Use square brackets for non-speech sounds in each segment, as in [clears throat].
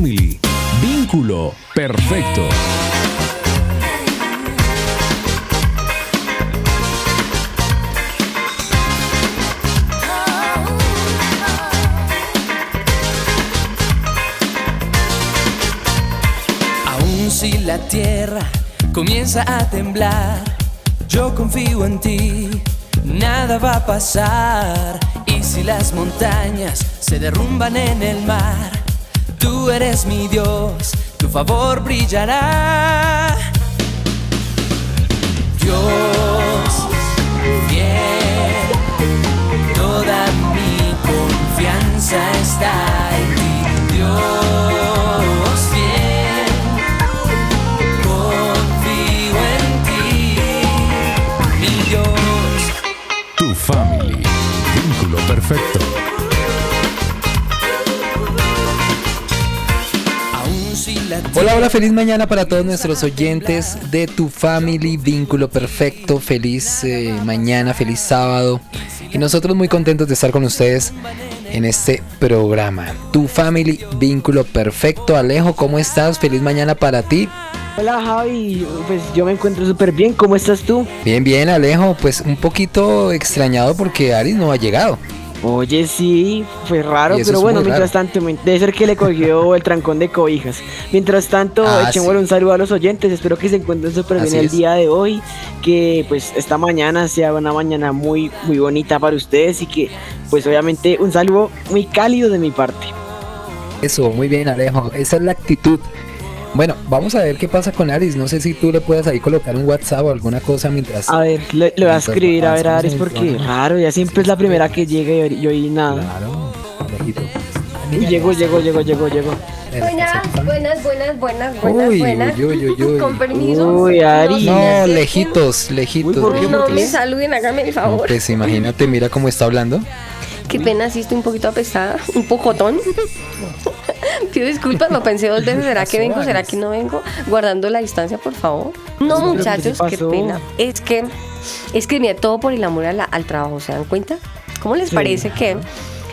Vínculo perfecto. Aún si la tierra comienza a temblar, yo confío en ti, nada va a pasar. Y si las montañas se derrumban en el mar, tú eres mi Dios, tu favor brillará. Dios, fiel, toda mi confianza está en ti. Dios, fiel, confío en ti, mi Dios. Tu Family, vínculo perfecto. Hola, hola, feliz mañana para todos nuestros oyentes de Tu Family Vínculo Perfecto. Feliz eh, mañana, feliz sábado. Y nosotros muy contentos de estar con ustedes en este programa. Tu Family Vínculo Perfecto. Alejo, ¿cómo estás? Feliz mañana para ti. Hola Javi, pues yo me encuentro súper bien, ¿cómo estás tú? Bien, bien, Alejo. Pues un poquito extrañado porque Aris no ha llegado. Oye, sí, fue raro, pero bueno, mientras raro. tanto, debe ser que le cogió [laughs] el trancón de cobijas. Mientras tanto, Ah, echémosle sí. un saludo a los oyentes, espero que se encuentren súper bien el es. día de hoy, que pues esta mañana sea una mañana muy, muy bonita para ustedes y que pues obviamente un saludo muy cálido de mi parte. Eso, muy bien, Alejo. Esa es la actitud. Bueno, vamos a ver qué pasa con Aris. No sé si tú le puedas ahí colocar un WhatsApp o alguna cosa mientras. A ver, le, le voy a escribir a ver a el porque raro, ya siempre es la primera que llega y yo y nada. Claro, Alejito. Y llegó, llegó, llegó, llegó, llegó. Buenas, buenas, buenas, buenas, buenas, Uy, buenas. uy, uy, uy, uy. Con permiso. Uy, Ari. No, lejitos, lejitos. Uy, ¿por qué? lejitos. No me saluden, háganme el No, favor. pues imagínate, mira cómo está hablando. Qué pena, sí estoy un poquito apestada, un pocotón. [laughs] [laughs] Pido disculpas, lo pensé dos veces. ¿Será que vengo? ¿Será que no vengo? Guardando la distancia, por favor. No, muchachos, ¿qué pena. Es que, es que mira, todo por el amor a la- al trabajo, ¿se dan cuenta? ¿Cómo les Sí. parece que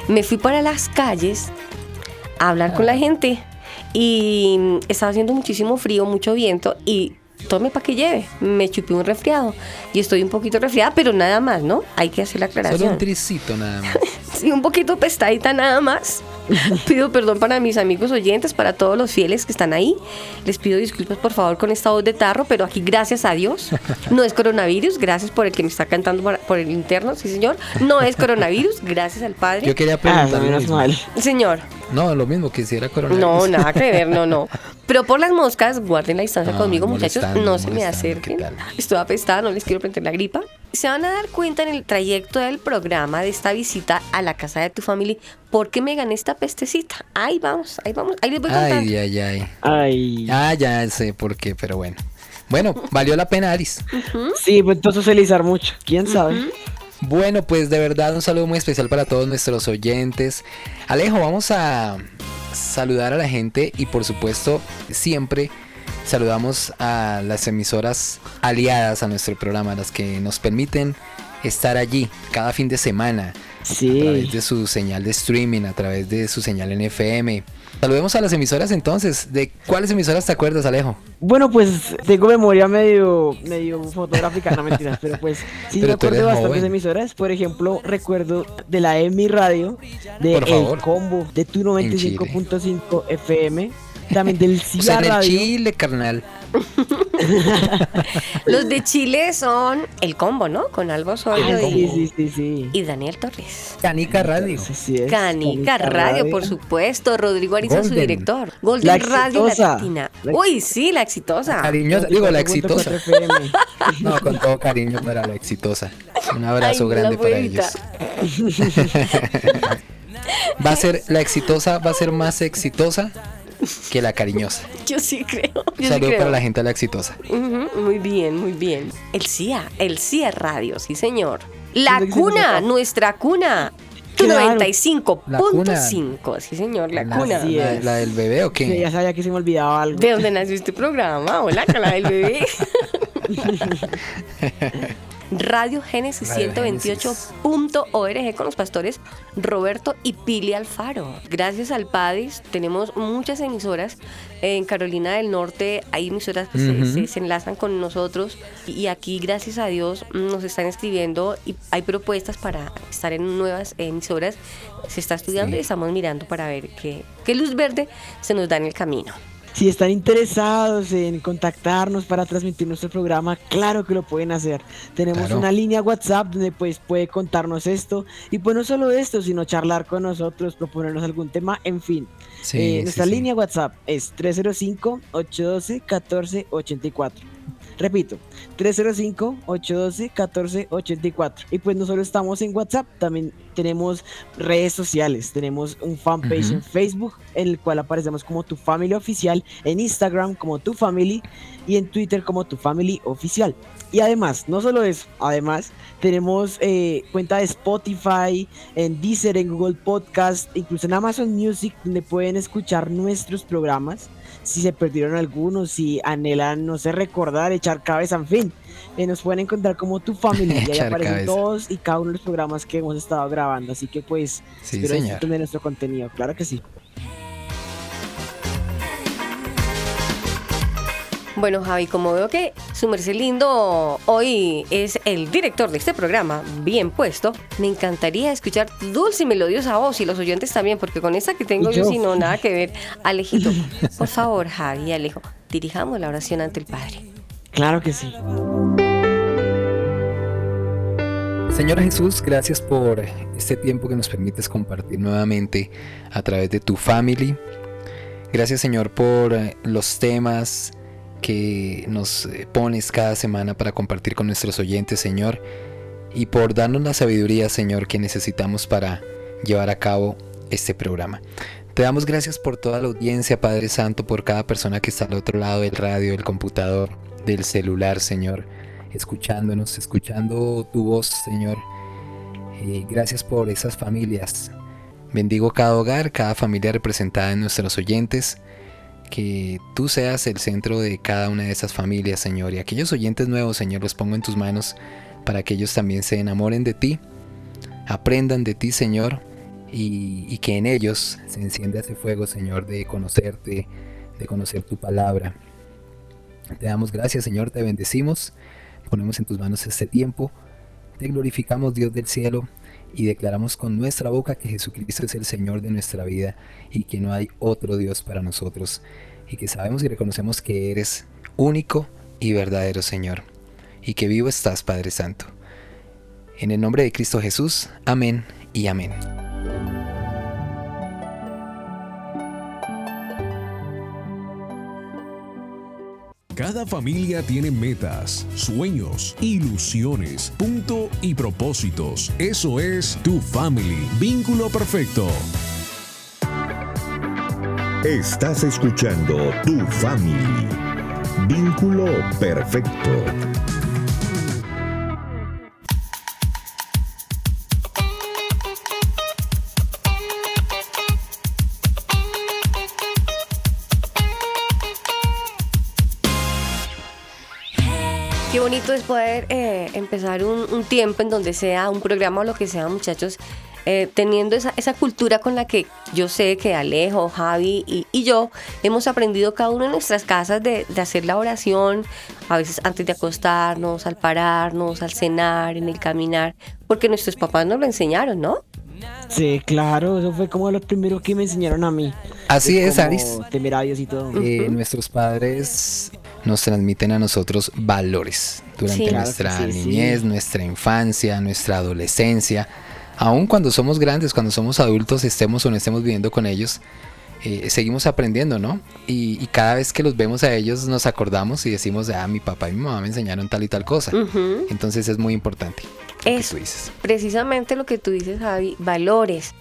me fui para las calles a hablar con la gente y estaba haciendo muchísimo frío, mucho viento y tome para que lleve. Me chupé un resfriado y estoy un poquito resfriada, pero nada más, ¿no? Hay que hacer la Solo un aclaración. tricito nada más. [laughs] Sí, un poquito pestadita nada más. [laughs] Pido perdón para mis amigos oyentes, para todos los fieles que están ahí. Les pido disculpas por favor con esta voz de tarro, pero aquí gracias a Dios. No es coronavirus, gracias por el que me está cantando por, el interno, sí señor. No es coronavirus, gracias al Padre. Yo quería Ah, preguntar lo menos mal. Señor, No, lo mismo, quisiera coronavirus. no, nada que ver, no, no. [laughs] Pero por las moscas, guarden la distancia conmigo, muchachos. No se me acerquen. Estoy apestada, no les quiero prender la gripa. Se van a dar cuenta en el trayecto del programa de esta visita a la casa de tu familia por qué me gané esta pestecita. Ahí vamos, ahí vamos, ahí les voy contando. Ay, ay, ay. Ay. Ah, ya sé por qué, pero bueno. Bueno, valió la pena, Aris. Sí, pues entonces socializar mucho, quién sabe. Bueno, pues de verdad un saludo muy especial para todos nuestros oyentes. Alejo, vamos a saludar a la gente y por supuesto siempre saludamos a las emisoras aliadas a nuestro programa, las que nos permiten estar allí cada fin de semana a Sí. través de su señal de streaming, a través de su señal en FM. Saludemos a las emisoras entonces. ¿De cuáles emisoras te acuerdas, Alejo? Bueno, pues tengo memoria medio, medio fotográfica, no mentiras, pero pues sí Pero me acuerdo de bastantes joven. emisoras. Por ejemplo, recuerdo de la EMI Radio, de. El Combo, de Tu 95.5 FM, también del O sea, CIA en el. Chile, carnal. [laughs] Los de Chile son el combo, ¿no? Con Alba Osorio Ay, y, sí, sí, sí, sí. y Daniel Torres. Canica Radio. Eso sí es, Canica Radio, por supuesto. Rodrigo Ariza, su director. Golden La Radio. Latina. La- Uy, sí, la exitosa. Cariñosa, digo, la 94.4 exitosa. [laughs] No, con todo cariño para la exitosa. Un abrazo Ay, grande para ellos. [laughs] Va a ser, la exitosa va a ser más exitosa que la cariñosa. [laughs] Yo sí creo. Yo sí creo. para la gente de la exitosa. Muy bien, muy bien. El CIA, el CIA Radio, sí señor. La ¿Qué dice cuna, nuestra cuna. Tu Claro. 95.5, sí señor, la La, cuna. La- la del bebé o Que qué? ya sabía que se me olvidaba algo. ¿De dónde nació este programa? Hola, cala del bebé. [laughs] [laughs] Radio Génesis Radio 128.org con los pastores Roberto y Pili Alfaro. Gracias al PADIS tenemos muchas emisoras. En Carolina del Norte hay emisoras que se- Ujú. se, se enlazan con nosotros y aquí gracias a Dios nos están escribiendo y hay propuestas para estar en nuevas emisoras. Se está estudiando Sí. y estamos mirando para ver qué, qué luz verde se nos da en el camino. Si están interesados en contactarnos para transmitir nuestro programa, claro que lo pueden hacer. Tenemos Claro. una línea WhatsApp donde pues puede contarnos esto y pues no solo esto, sino charlar con nosotros, proponernos algún tema, en fin. Sí, Eh, nuestra sí. línea WhatsApp es 305-812-1484. Repito, 305-812-1484. Y pues no solo estamos en WhatsApp, también tenemos redes sociales. Tenemos un fanpage en Facebook, en el cual aparecemos como Tu Family Oficial, en Instagram como Tu Family y en Twitter como Tu Family Oficial. Y además, no solo eso, además tenemos eh, cuenta de Spotify, en Deezer, en Google Podcast, incluso en Amazon Music, donde pueden escuchar nuestros programas. Si se perdieron algunos, si anhelan, no sé, recordar, echar cabeza, en fin. eh, nos pueden encontrar como Tu Family. y ahí aparecen cabeza. todos y cada uno de los programas que hemos estado grabando. Así que pues, Sí, espero disfruten de nuestro contenido. Claro que sí. Bueno, Javi, como veo que su merced lindo hoy es el director de este programa, bien puesto, me encantaría escuchar dulce y melodiosa voz y los oyentes también, porque con esa que tengo yo, yo. si no, nada que ver. Alejito, [laughs] por favor, Javi y Alejo, dirijamos la oración ante el Padre. Claro que sí. Señor Jesús, gracias por este tiempo que nos permites compartir nuevamente a través de tu family. Gracias Señor por los temas que nos eh, pones cada semana para compartir con nuestros oyentes, Señor. Y por darnos la sabiduría, Señor, que necesitamos para llevar a cabo este programa. Te damos gracias por toda la audiencia, Padre Santo, por cada persona que está al otro lado del radio, del computador, del celular, Señor escuchándonos, escuchando tu voz, Señor. Y gracias por esas familias. Bendigo cada hogar, cada familia representada en nuestros oyentes. Que tú seas el centro de cada una de esas familias, Señor. Y aquellos oyentes nuevos, Señor, los pongo en tus manos para que ellos también se enamoren de ti, aprendan de ti, Señor, y, que en ellos se encienda ese fuego, Señor, de conocerte, de conocer tu palabra. Te damos gracias, Señor, te bendecimos. Ponemos en tus manos este tiempo. Te glorificamos, Dios del cielo, y declaramos con nuestra boca que Jesucristo es el Señor de nuestra vida y que no hay otro Dios para nosotros. Y que sabemos y reconocemos que eres único y verdadero, Señor. Y que vivo estás, Padre Santo. En el nombre de Cristo Jesús, amén y amén. Cada familia tiene metas, sueños, ilusiones, punto y propósitos. Eso es tu family. Vínculo perfecto. Estás escuchando Tu Family. Vínculo perfecto. Poder eh, empezar un, un tiempo en donde sea un programa o lo que sea, muchachos, eh, teniendo esa, esa cultura con la que yo sé que Alejo, Javi y, y yo hemos aprendido cada uno en nuestras casas de, de hacer la oración, a veces antes de acostarnos, al pararnos, al cenar, en el caminar, porque nuestros papás nos lo enseñaron, ¿no? Sí, claro, eso fue como lo primero que me enseñaron a mí. Así es, Aris. Temerarios y todo. Eh, nuestros padres nos transmiten a nosotros valores durante Sí. Nuestra sí. niñez, nuestra infancia, nuestra adolescencia. Aun cuando somos grandes, cuando somos adultos, estemos o no estemos viviendo con ellos, eh, seguimos aprendiendo, ¿no? Y, y cada vez que los vemos a ellos nos acordamos y decimos, ah, mi papá y mi mamá me enseñaron tal y tal cosa. Entonces es muy importante. Que tú dices. precisamente lo que tú dices, Javi, valores.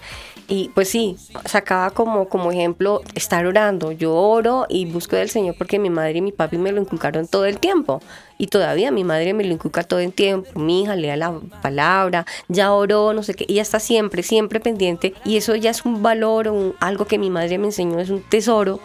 Y pues sí, sacaba como, como ejemplo estar orando. Yo oro y busco del Señor porque mi madre y mi papi me lo inculcaron todo el tiempo. Y todavía mi madre me lo inculca todo el tiempo. Mi hija lea la palabra, ya oró, no sé qué. Ella está siempre, siempre pendiente. Y eso ya es un valor, un- algo que mi madre me enseñó, es un tesoro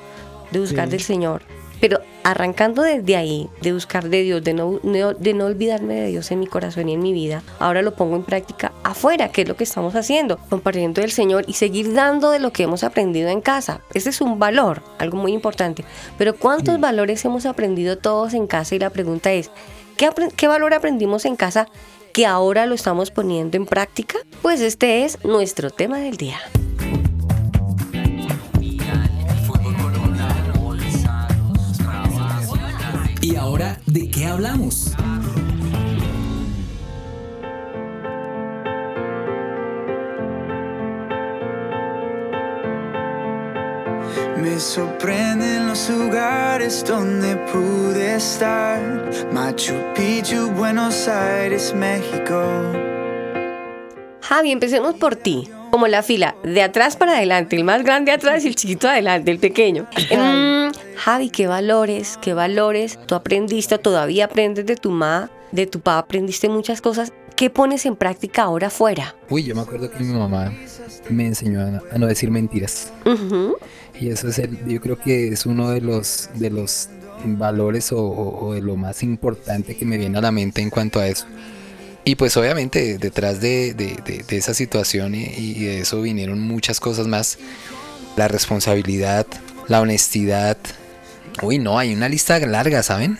de buscar Sí. del Señor. Pero arrancando desde ahí, de buscar de Dios, de no, no- de no olvidarme de Dios en mi corazón y en mi vida, ahora lo pongo en práctica afuera, que es lo que estamos haciendo, compartiendo del Señor y seguir dando de lo que hemos aprendido en casa. Ese es un valor, algo muy importante. Pero ¿cuántos valores hemos aprendido todos en casa? Y la pregunta es, ¿qué, qué valor aprendimos en casa que ahora lo estamos poniendo en práctica? Pues este es nuestro tema del día. Ahora de qué hablamos? Me sorprenden los lugares donde pude estar. Machu Picchu, Buenos Aires, México. Javi, empecemos por ti. Como la fila, de atrás para adelante, el más grande atrás y el chiquito adelante, el pequeño. Mm, Javi, ¿qué valores, qué valores tú aprendiste todavía aprendes de tu mamá, de tu papá, aprendiste muchas cosas? ¿Qué pones en práctica ahora afuera? Uy, yo me acuerdo que mi mamá me enseñó a, no decir mentiras. Ujú, Y eso es el, yo creo que es uno de los, de los valores o, o- o de lo más importante que me viene a la mente en cuanto a eso. Y pues obviamente detrás de, de- de- de esa situación y, y de eso vinieron muchas cosas más. La responsabilidad, la honestidad. Uy, no, hay una lista larga, ¿saben?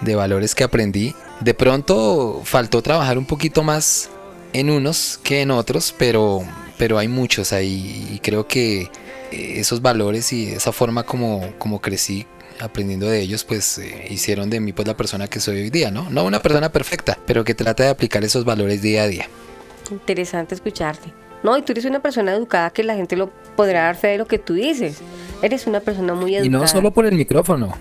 de valores que aprendí. De pronto faltó trabajar un poquito más en unos que en otros, pero, pero hay muchos ahí y creo que eh, esos valores y esa forma como, como crecí aprendiendo de ellos, pues eh, hicieron de mí pues la persona que soy hoy día, ¿no? No una persona perfecta, pero que trata de aplicar esos valores día a día. Interesante escucharte. No, y tú eres una persona educada que la gente lo podrá dar fe de lo que tú dices. Eres una persona muy educada. Y no solo por el micrófono,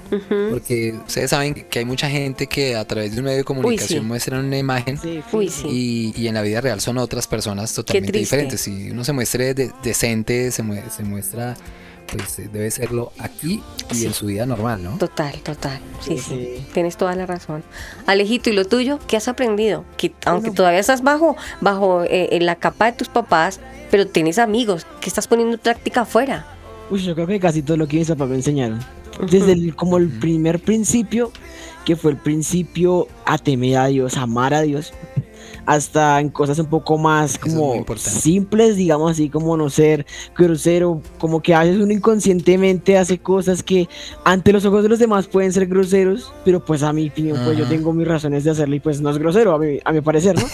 porque ustedes saben que hay mucha gente que a través de un medio de comunicación sí. muestran una imagen Sí, Uy, sí. Y, y en la vida real son otras personas totalmente diferentes. Si uno se muestre de- decente, se, mue- se muestra, pues eh, debe serlo aquí y Sí. en su vida normal, ¿no? Total, total. Sí, Sí. Tienes toda la razón. Alejito, ¿y lo tuyo? ¿Qué has aprendido? Que aunque todavía estás bajo, bajo eh, en la capa de tus papás, pero tienes amigos que estás poniendo en práctica afuera. Uy, yo creo que casi todo lo que mis papás me enseñaron. Desde el, como el primer principio, que fue el principio a temer a Dios, amar a Dios, hasta en cosas un poco más es como simples, digamos así, como no ser grosero, como que a veces uno inconscientemente hace cosas que ante los ojos de los demás pueden ser groseros, pero pues a mi opinión, pues yo tengo mis razones de hacerlo y pues no es grosero, a mi, a mi parecer, ¿no?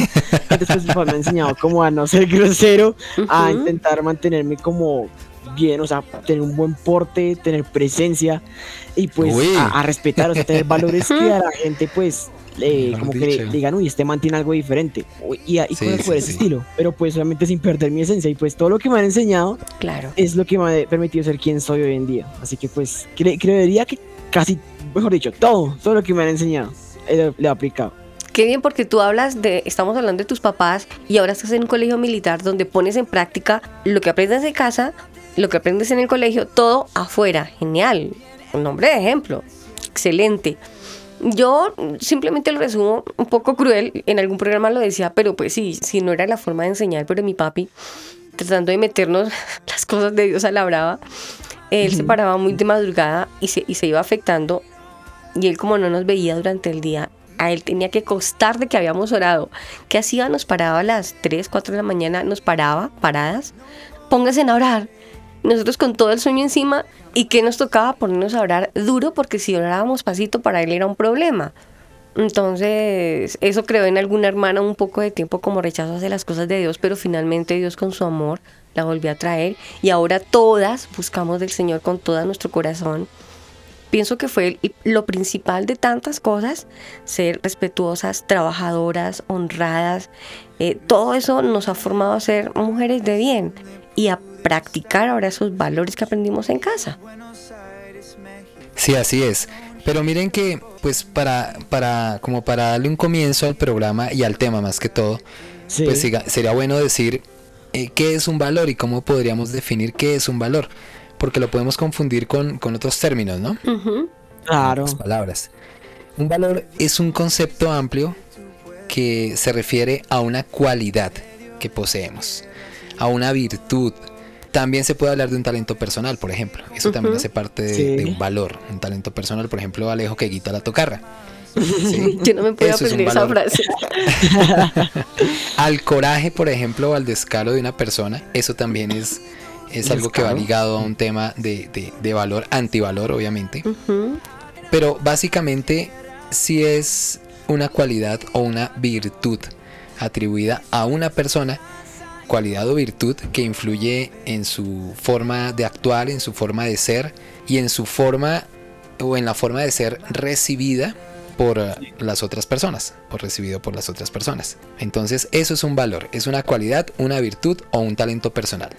Entonces pues mi papá me ha enseñado como a no ser [laughs] grosero, a intentar mantenerme como bien, o sea, tener un buen porte, tener presencia y pues a, a respetar, o sea, tener valores que a la [laughs] gente pues eh, como que le, digan, uy, este man tiene algo diferente uy, y, y Sí, cosas por sí, ese sí. estilo, pero pues obviamente sin perder mi esencia y pues todo lo que me han enseñado Claro. es lo que me ha permitido ser quien soy hoy en día, así que pues cre- creería que casi, mejor dicho, todo, todo lo que me han enseñado eh, le he aplicado. Qué bien porque tú hablas de, estamos hablando de tus papás y ahora estás en un colegio militar donde pones en práctica lo que aprendes de casa, lo que aprendes en el colegio, todo afuera. Genial. Un nombre de ejemplo. Excelente. Yo simplemente lo resumo un poco cruel, en algún programa lo decía, pero pues sí, si no era la forma de enseñar, pero mi papi, tratando de meternos [laughs] las cosas de Dios a la brava, él se paraba muy de madrugada y se, y se iba afectando y él como no nos veía durante el día, a él tenía que costar de que habíamos orado. ¿Qué hacía? Nos paraba a las 3, 4 de la mañana, nos paraba, paradas, póngase a orar. Nosotros con todo el sueño encima y que nos tocaba ponernos a orar duro porque si orábamos pasito para él era un problema. Entonces, eso creó en alguna hermana un poco de tiempo como rechazo hacia las cosas de Dios, pero finalmente Dios con su amor la volvió a traer y ahora todas buscamos del Señor con todo nuestro corazón. Pienso que fue lo principal de tantas cosas, ser respetuosas, trabajadoras, honradas. Eh, todo eso nos ha formado a ser mujeres de bien y a practicar ahora esos valores que aprendimos en casa. Sí, así es. Pero miren que, pues para, para, como para darle un comienzo al programa y al tema más que todo, pues sería bueno decir eh, qué es un valor y cómo podríamos definir qué es un valor. Porque lo podemos confundir con, otros términos, ¿no? Claro. palabras. Un valor es un concepto amplio que se refiere a una cualidad que poseemos, a una virtud, también se puede hablar de un talento personal, por ejemplo. Eso también hace parte de, un valor. Un talento personal, por ejemplo, Alejo que guita la tocarra. [laughs] Yo no me puedo aprender esa frase. [laughs] al coraje, por ejemplo, o al descaro de una persona, eso también es, es algo que va ligado a un tema de, de, valor, antivalor, obviamente. Pero básicamente, si es una cualidad o una virtud atribuida a una persona, cualidad o virtud que influye en su forma de actuar, en su forma de ser y en su forma o en la forma de ser recibida por eh, las otras personas o recibido por las otras personas. Entonces eso es un valor, es una cualidad, una virtud o un talento personal.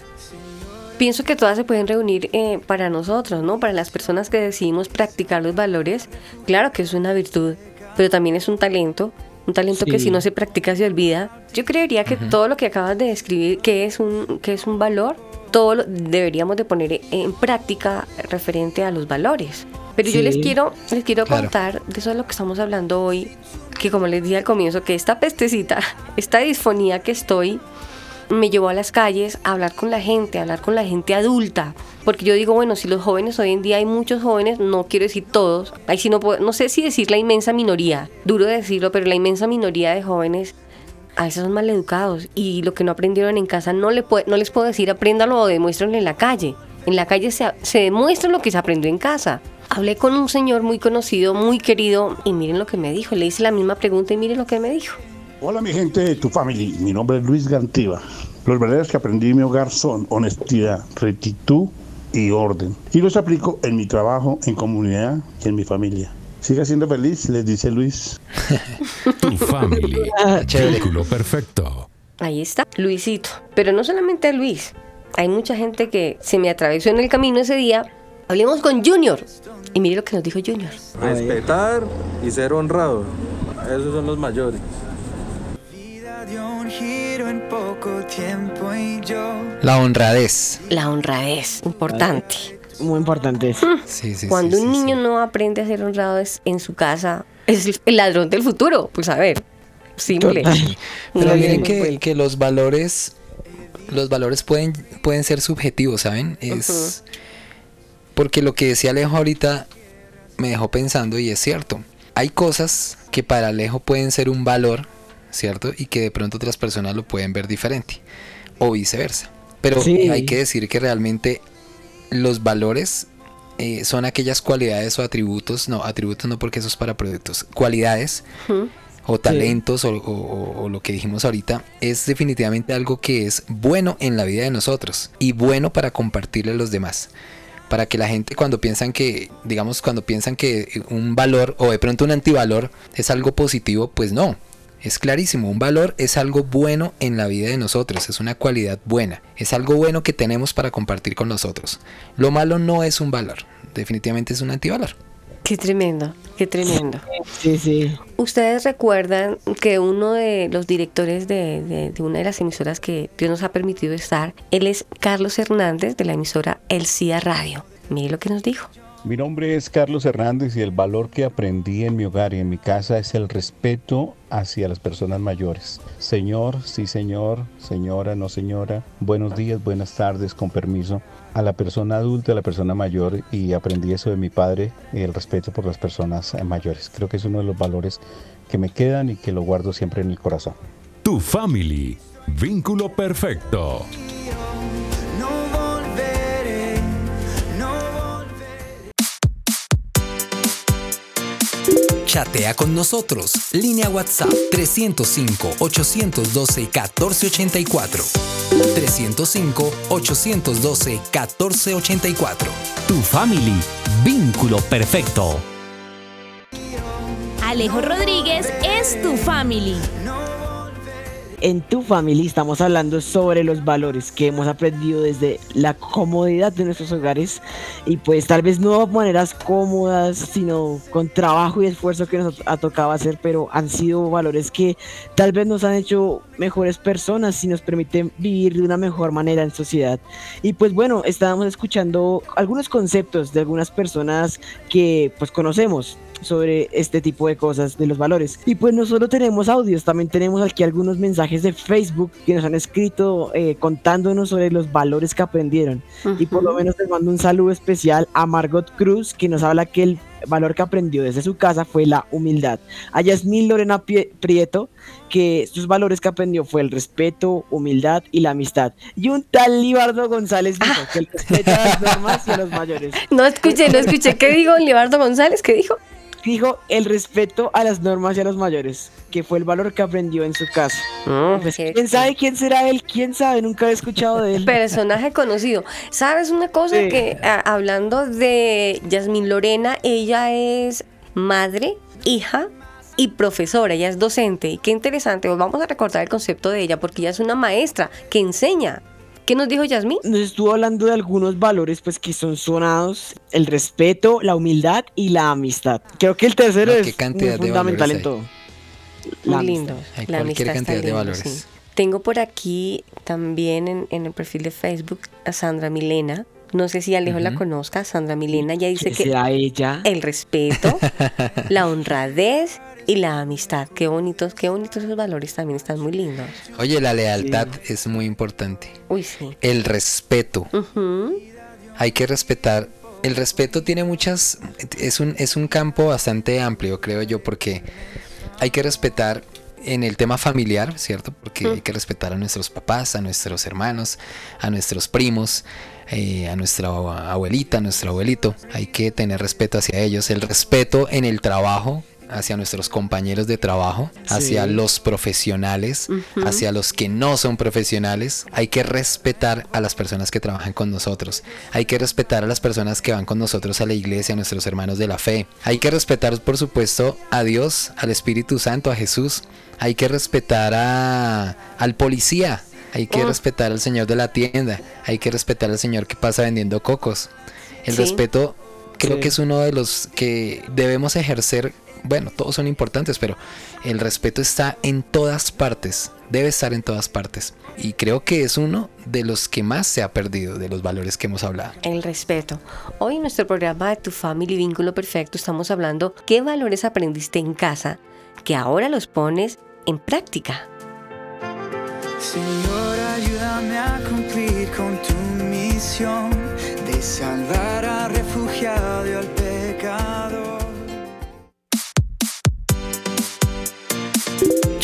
Pienso que todas se pueden reunir eh, para nosotros, ¿no? Para las personas que decidimos practicar los valores, claro que es una virtud, pero también es un talento un talento que si no se practica se olvida. Yo creería que todo lo que acabas de describir, que es un, que es un valor, todo lo deberíamos de poner en práctica referente a los valores. Pero yo les quiero, les quiero contar de eso de lo que estamos hablando hoy, que como les dije al comienzo, que esta pestecita, [laughs] esta disfonía que estoy, me llevó a las calles a hablar con la gente, a hablar con la gente adulta. Porque yo digo, bueno, si los jóvenes hoy en día hay muchos jóvenes, no quiero decir todos, ahí sí no, puedo, no sé si decir la inmensa minoría, duro decirlo, pero la inmensa minoría de jóvenes a veces son mal educados y lo que no aprendieron en casa no, le no les puedo decir apréndalo o demuéstrenlo en la calle. En la calle se, se demuestra lo que se aprendió en casa. Hablé con un señor muy conocido, muy querido, y miren lo que me dijo. Le hice la misma pregunta y miren lo que me dijo. Hola mi gente de tu familia, mi nombre es Luis Gantiva. Los valores que aprendí en mi hogar son honestidad, rectitud y orden. Y los aplico en mi trabajo, en comunidad y en mi familia. Siga siendo feliz, les dice Luis. [laughs] tu familia. Círculo perfecto. Ahí está, Luisito. Pero no solamente Luis. Hay mucha gente que se me atravesó en el camino ese día. Hablemos con Junior. Y mire lo que nos dijo Junior. Respetar y ser honrado. Esos son los mayores La honradez. La honradez, importante. Muy importante. Hmm. Cuando un niño no aprende a ser honrado en su casa, es el ladrón del futuro. Pues a ver, simple. Pero miren que, que, los valores, los valores pueden, pueden ser subjetivos, ¿saben? Es porque lo que decía Alejo ahorita me dejó pensando y es cierto. Hay cosas que para Alejo pueden ser un valor ¿cierto? Y que de pronto otras personas lo pueden ver diferente o viceversa. Pero hay que decir que realmente los valores eh, son aquellas cualidades o atributos, no, atributos no porque eso es para productos, cualidades o talentos o, lo que dijimos ahorita, es definitivamente algo que es bueno en la vida de nosotros y bueno para compartirle a los demás. Para que la gente cuando piensan que, digamos, cuando piensan que un valor o de pronto un antivalor es algo positivo, pues no, es clarísimo, un valor es algo bueno en la vida de nosotros, es una cualidad buena, es algo bueno que tenemos para compartir con nosotros. Lo malo no es un valor, definitivamente es un antivalor. Qué tremendo, qué tremendo. Sí, sí. Ustedes recuerdan que uno de los directores de, una de las emisoras que Dios nos ha permitido estar, él es Carlos Hernández de la emisora El CIA Radio. Mire lo que nos dijo. Mi nombre es Carlos Hernández y el valor que aprendí en mi hogar y en mi casa es el respeto hacia las personas mayores. Señor, sí señor, señora, no señora, buenos días, buenas tardes, con permiso. A la persona adulta, a la persona mayor y aprendí eso de mi padre, el respeto por las personas mayores. Creo que es uno de los valores que me quedan y que lo guardo siempre en mi corazón. Tu family, vínculo perfecto. Chatea con nosotros. Línea WhatsApp 305-812-1484. 305-812-1484. Tu family. Vínculo perfecto. Alejo Rodríguez es tu family. En tu familia estamos hablando sobre los valores que hemos aprendido desde la comodidad de nuestros hogares y pues tal vez no maneras cómodas, sino con trabajo y esfuerzo que nos ha tocado hacer, pero han sido valores que tal vez nos han hecho mejores personas y nos permiten vivir de una mejor manera en sociedad. Y pues bueno, estábamos escuchando algunos conceptos de algunas personas que pues conocemos sobre este tipo de cosas, de los valores. Y pues no solo tenemos audios, también tenemos aquí algunos mensajes de Facebook que nos han escrito eh, contándonos sobre los valores que aprendieron. Y por lo menos les mando un saludo especial a Margot Cruz, que nos habla que el valor que aprendió desde su casa fue la humildad. A Yasmín Lorena Prieto, que sus valores que aprendió fue el respeto, humildad y la amistad. Y un tal Libardo González dijo que el respeto a las normas y a los mayores. [laughs] No escuché, no escuché. ¿Qué dijo Libardo González? ¿Qué dijo? Dijo el respeto a las normas y a los mayores, que fue el valor que aprendió en su casa. Ah, Pues, ¿Quién sabe quién será él? ¿Quién sabe? Nunca he escuchado de él. [laughs] Personaje conocido. ¿Sabes una cosa? Sí. Que a- hablando de Yasmín Lorena, ella es madre, hija y profesora, ella es docente. Y qué interesante, vamos a recordar el concepto de ella, porque ella es una maestra que enseña. ¿Qué nos dijo Yasmín? Nos estuvo hablando de algunos valores pues que son sonados, el respeto, la humildad y la amistad. Creo que el tercero No, es muy de fundamental valores en todo. Muy La lindo. Hay La cualquier amistad está cantidad de lindo, valores. sí. Tengo por aquí también en, en el perfil de Facebook a Sandra Milena. No sé si Alejo la Ujú. conozca. Sandra Milena ya dice ¿Qué que será ella? el respeto, [laughs] la honradez y la amistad. Qué bonitos, qué bonitos esos valores también están muy lindos. Oye, la lealtad es muy importante. Uy, sí. El respeto. Hay que respetar. El respeto tiene muchas. Es un, es un campo bastante amplio, creo yo, porque hay que respetar en el tema familiar, ¿cierto? Porque hay que respetar a nuestros papás, a nuestros hermanos, a nuestros primos, eh, a nuestra abuelita, a nuestro abuelito. Hay que tener respeto hacia ellos. El respeto en el trabajo hacia nuestros compañeros de trabajo, hacia Sí. los profesionales, hacia los que no son profesionales. Hay que respetar a las personas que trabajan con nosotros. Hay que respetar a las personas que van con nosotros a la iglesia, a nuestros hermanos de la fe. Hay que respetar, por supuesto, a Dios, al Espíritu Santo, a Jesús. Hay que respetar a, al policía. Hay que Oh. respetar al señor de la tienda. Hay que respetar al señor que pasa vendiendo cocos. El Sí. respeto creo Sí. que es uno de los que debemos ejercer. Bueno, todos son importantes, pero el respeto está en todas partes. Debe estar en todas partes. Y creo que es uno de los que más se ha perdido de los valores que hemos hablado. El respeto. Hoy en nuestro programa de Tu Family Vínculo Perfecto estamos hablando qué valores aprendiste en casa que ahora los pones en práctica. Señor, ayúdame a cumplir con tu misión de salvar al refugiado y al pecador.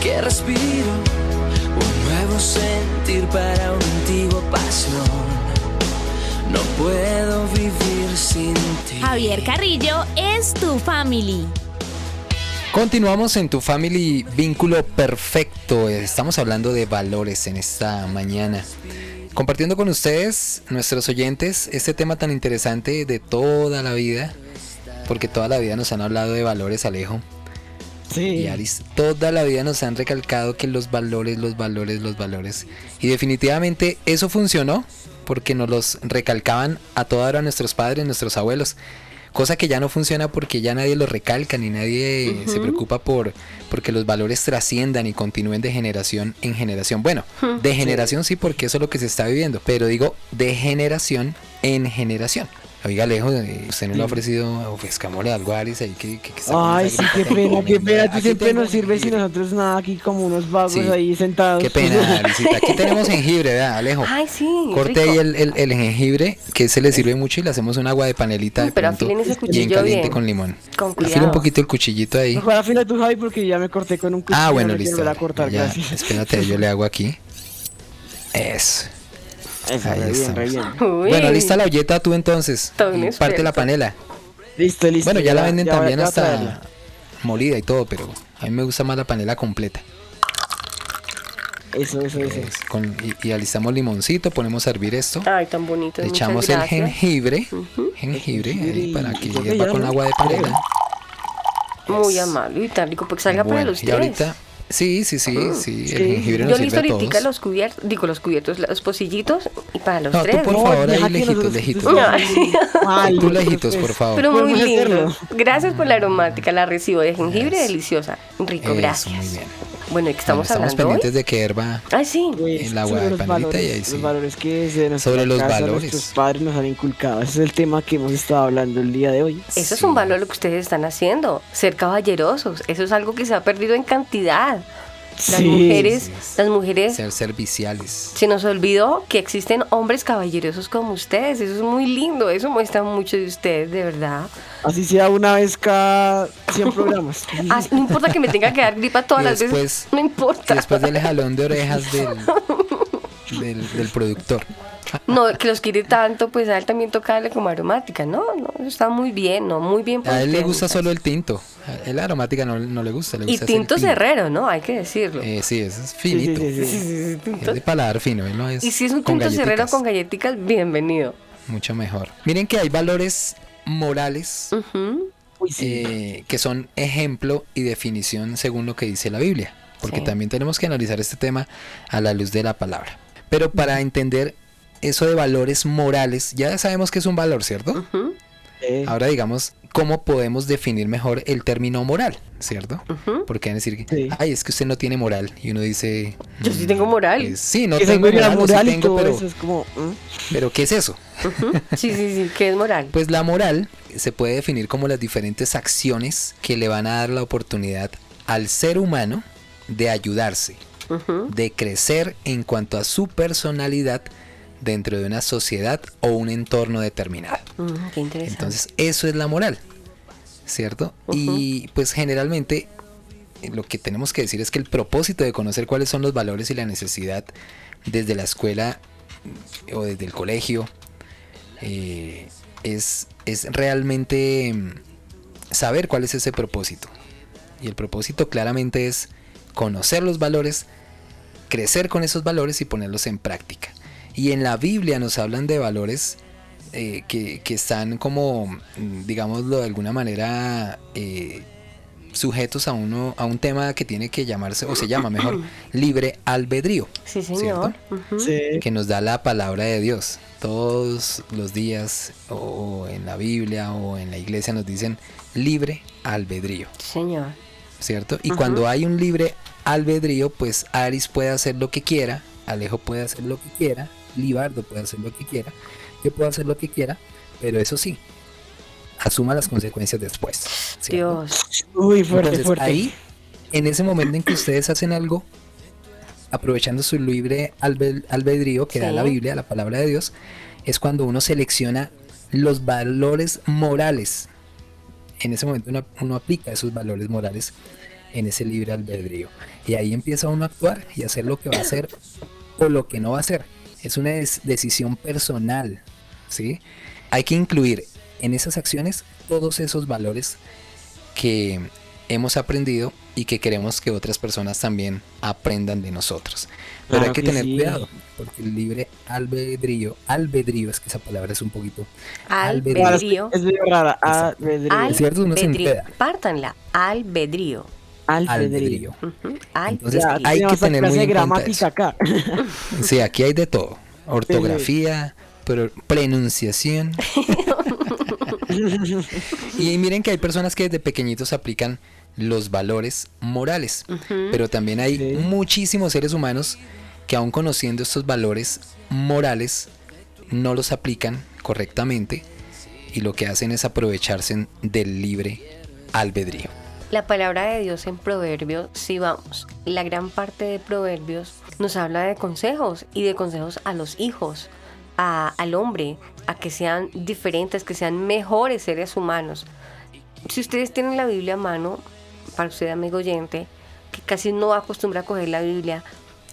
Que respiro, un nuevo sentir para una antigua pasión. No puedo vivir sin ti. Javier Carrillo es tu family. Continuamos en tu family vínculo perfecto. Estamos hablando de valores en esta mañana. Compartiendo con ustedes, nuestros oyentes, este tema tan interesante de toda la vida. Porque toda la vida nos han hablado de valores, Alejo. Y Aris, toda la vida nos han recalcado que los valores, los valores, los valores. Y definitivamente eso funcionó porque nos los recalcaban a toda hora nuestros padres, nuestros abuelos. cosa que ya no funciona porque ya nadie lo recalca ni nadie se preocupa por porque los valores trasciendan y continúen de generación en generación. Bueno, de Sí. generación sí porque eso es lo que se está viviendo, pero digo de generación en generación. Oiga, Alejo, eh, usted no le ha ofrecido ofrezcámosle algo a Aris ahí que, que, que Ay, sí, qué pena, qué pena. Tú siempre nos sirves y nosotros nada aquí como unos vagos Sí. ahí sentados. Qué pena, [laughs] Arisita. Aquí tenemos jengibre, ¿verdad, Alejo? Ay, sí. Corte rico. ahí el, el- el jengibre, que se le sirve mucho y le hacemos un agua de panelita de Pero pronto afilen ese bien cuchillo caliente bien. con limón. Con Afila un cuidado. poquito el cuchillito ahí. Mejor afila tu Javi porque ya me corté con un cuchillo. Ah, bueno, no listo. a cortar, Ya, gracias. espérate, yo le hago aquí. Eso. Eso, Ahí re bien, estamos. re bien. Uy. Bueno, lista la olleta tú entonces. Y parte la panela. Listo, listo. Bueno, ya la venden ya también ya hasta molida y todo, pero a mí me gusta más la panela completa. Eso, eso, eso. Es con- y, y alistamos limoncito, ponemos a hervir esto. Ay, tan bonito. Le echamos el jengibre, jengibre, jengibre ahí y- para que ¿y por qué hierva con agua de panela. Muy amable y tan rico porque salga para Bueno, los y tres. ahorita, sí, sí, sí, sí, Sí. el jengibre Yo listo sirve a ahorita los cubiertos, digo los cubiertos, los pocillitos y para los No, tú tres. por ¿no? favor, deja ahí lejitos, lejitos. Ay. Mal, Tú lejitos, por favor. Pero muy lindo. hacerlo. Gracias por la aromática, la recibo de jengibre Eso. deliciosa. Rico, Eso, gracias. muy bien. Bueno, ¿de qué estamos, Bueno, estamos hablando hoy? pendientes de que hierva Ay, sí. Pues, El agua sobre de los panelita y valores, ahí sí. Los valores que desde Sobre los casa valores. nuestros padres nos han inculcado. Ese es el tema que hemos estado hablando el día de hoy. Eso es Sí. un valor lo que ustedes están haciendo, ser caballerosos. Eso es algo que se ha perdido en cantidad. Las Sí. mujeres, Sí, sí. las mujeres ser serviciales. se nos olvidó que existen hombres caballerosos como ustedes. Eso es muy lindo, eso muestra mucho de ustedes, de verdad. Así sea una vez cada 100 [laughs] programas. Ah, no importa que me tenga que dar gripa todas Y las después- veces, no importa. Y después del jalón de orejas del, [laughs] del, del productor. [laughs] No, que los quiere tanto, pues a él también tocarle como aromática. No, no, está muy bien, no, muy bien. A él le gusta solo el tinto. A él la aromática no, no le gusta. Le Y gusta el tinto herrero, ¿no? Hay que decirlo. Eh, sí, es finito. sí, sí, Sí, sí. sí, sí, Es de paladar fino, él no es Y si es un tinto cerrero galletitas. con galletitas, bienvenido. Mucho mejor. Miren que hay valores morales eh, que son ejemplo y definición según lo que dice la Biblia. Porque Sí. también tenemos que analizar este tema a la luz de la palabra. Pero para entender eso de valores morales, ya sabemos que es un valor, ¿cierto? Eh, Ahora digamos, ¿cómo podemos definir mejor el término moral? ¿Cierto? Porque van a decir que, Sí. ay, es que usted no tiene moral. Y uno dice... Yo sí "Mm, tengo moral". pues sí, no tengo moral, no, sí moral y tengo, todo pero, eso es como... ¿mm? pero ¿qué es eso? Sí, sí, sí, que es moral. Pues la moral se puede definir como las diferentes acciones que le van a dar la oportunidad al ser humano de ayudarse, de crecer en cuanto a su personalidad dentro de una sociedad o un entorno determinado. Qué interesante. Entonces, eso es la moral, ¿cierto? Y pues generalmente lo que tenemos que decir es que el propósito de conocer cuáles son los valores y la necesidad desde la escuela mm, o desde el colegio eh, es, es realmente mm, saber cuál es ese propósito. Y el propósito claramente es conocer los valores, crecer con esos valores y ponerlos en práctica. Y en la Biblia nos hablan de valores eh, que, que están como, mm, digámoslo de alguna manera, eh, sujetos a, uno, a un tema que tiene que llamarse, o se llama mejor, [coughs] libre albedrío, Sí, señor. ¿cierto? Ujú. Sí. que nos da la palabra de Dios. Todos los días, o en la Biblia, o en la iglesia, nos dicen libre albedrío. Señor. ¿cierto? Y cuando hay un libre albedrío, pues Aris puede hacer lo que quiera, Alejo puede hacer lo que quiera, Libardo puede hacer lo que quiera, yo puedo hacer lo que quiera, pero eso sí, asuma las consecuencias después. ¿cierto? Dios. Uy, fuerte, Entonces, fuerte. ahí, en ese momento en que ustedes hacen algo, aprovechando su libre albe- albedrío que da la Biblia, la palabra de Dios, es cuando uno selecciona los valores morales. En ese momento uno, uno aplica esos valores morales en ese libre albedrío. Y ahí empieza uno a actuar y a hacer lo que va a hacer o lo que no va a hacer. Es una des- decisión personal, ¿sí? Hay que incluir en esas acciones todos esos valores que hemos aprendido y que queremos que otras personas también aprendan de nosotros. Pero Claro hay que, que tener sí. cuidado, porque el libre albedrío, albedrío, es que esa palabra es un poquito Albedrío. Es medio rara. Albedrío. Es cierto, uno se Albedrío. enreda. Pártanla. Albedrío. Albedrío. Entonces, hay que tener muy en cuenta acá. [laughs] Sí, aquí hay de todo. Ortografía, pero pronunciación. [laughs] y miren que hay personas que desde pequeñitos aplican los valores morales, pero también hay muchísimos seres humanos que aún conociendo estos valores morales no los aplican correctamente y lo que hacen es aprovecharse del libre albedrío. La palabra de Dios en Proverbios, si vamos, la gran parte de Proverbios nos habla de consejos y de consejos a los hijos, a- al hombre, a que sean diferentes, que sean mejores seres humanos. Si ustedes tienen la Biblia a mano, para usted amigo oyente, que casi no acostumbra a coger la Biblia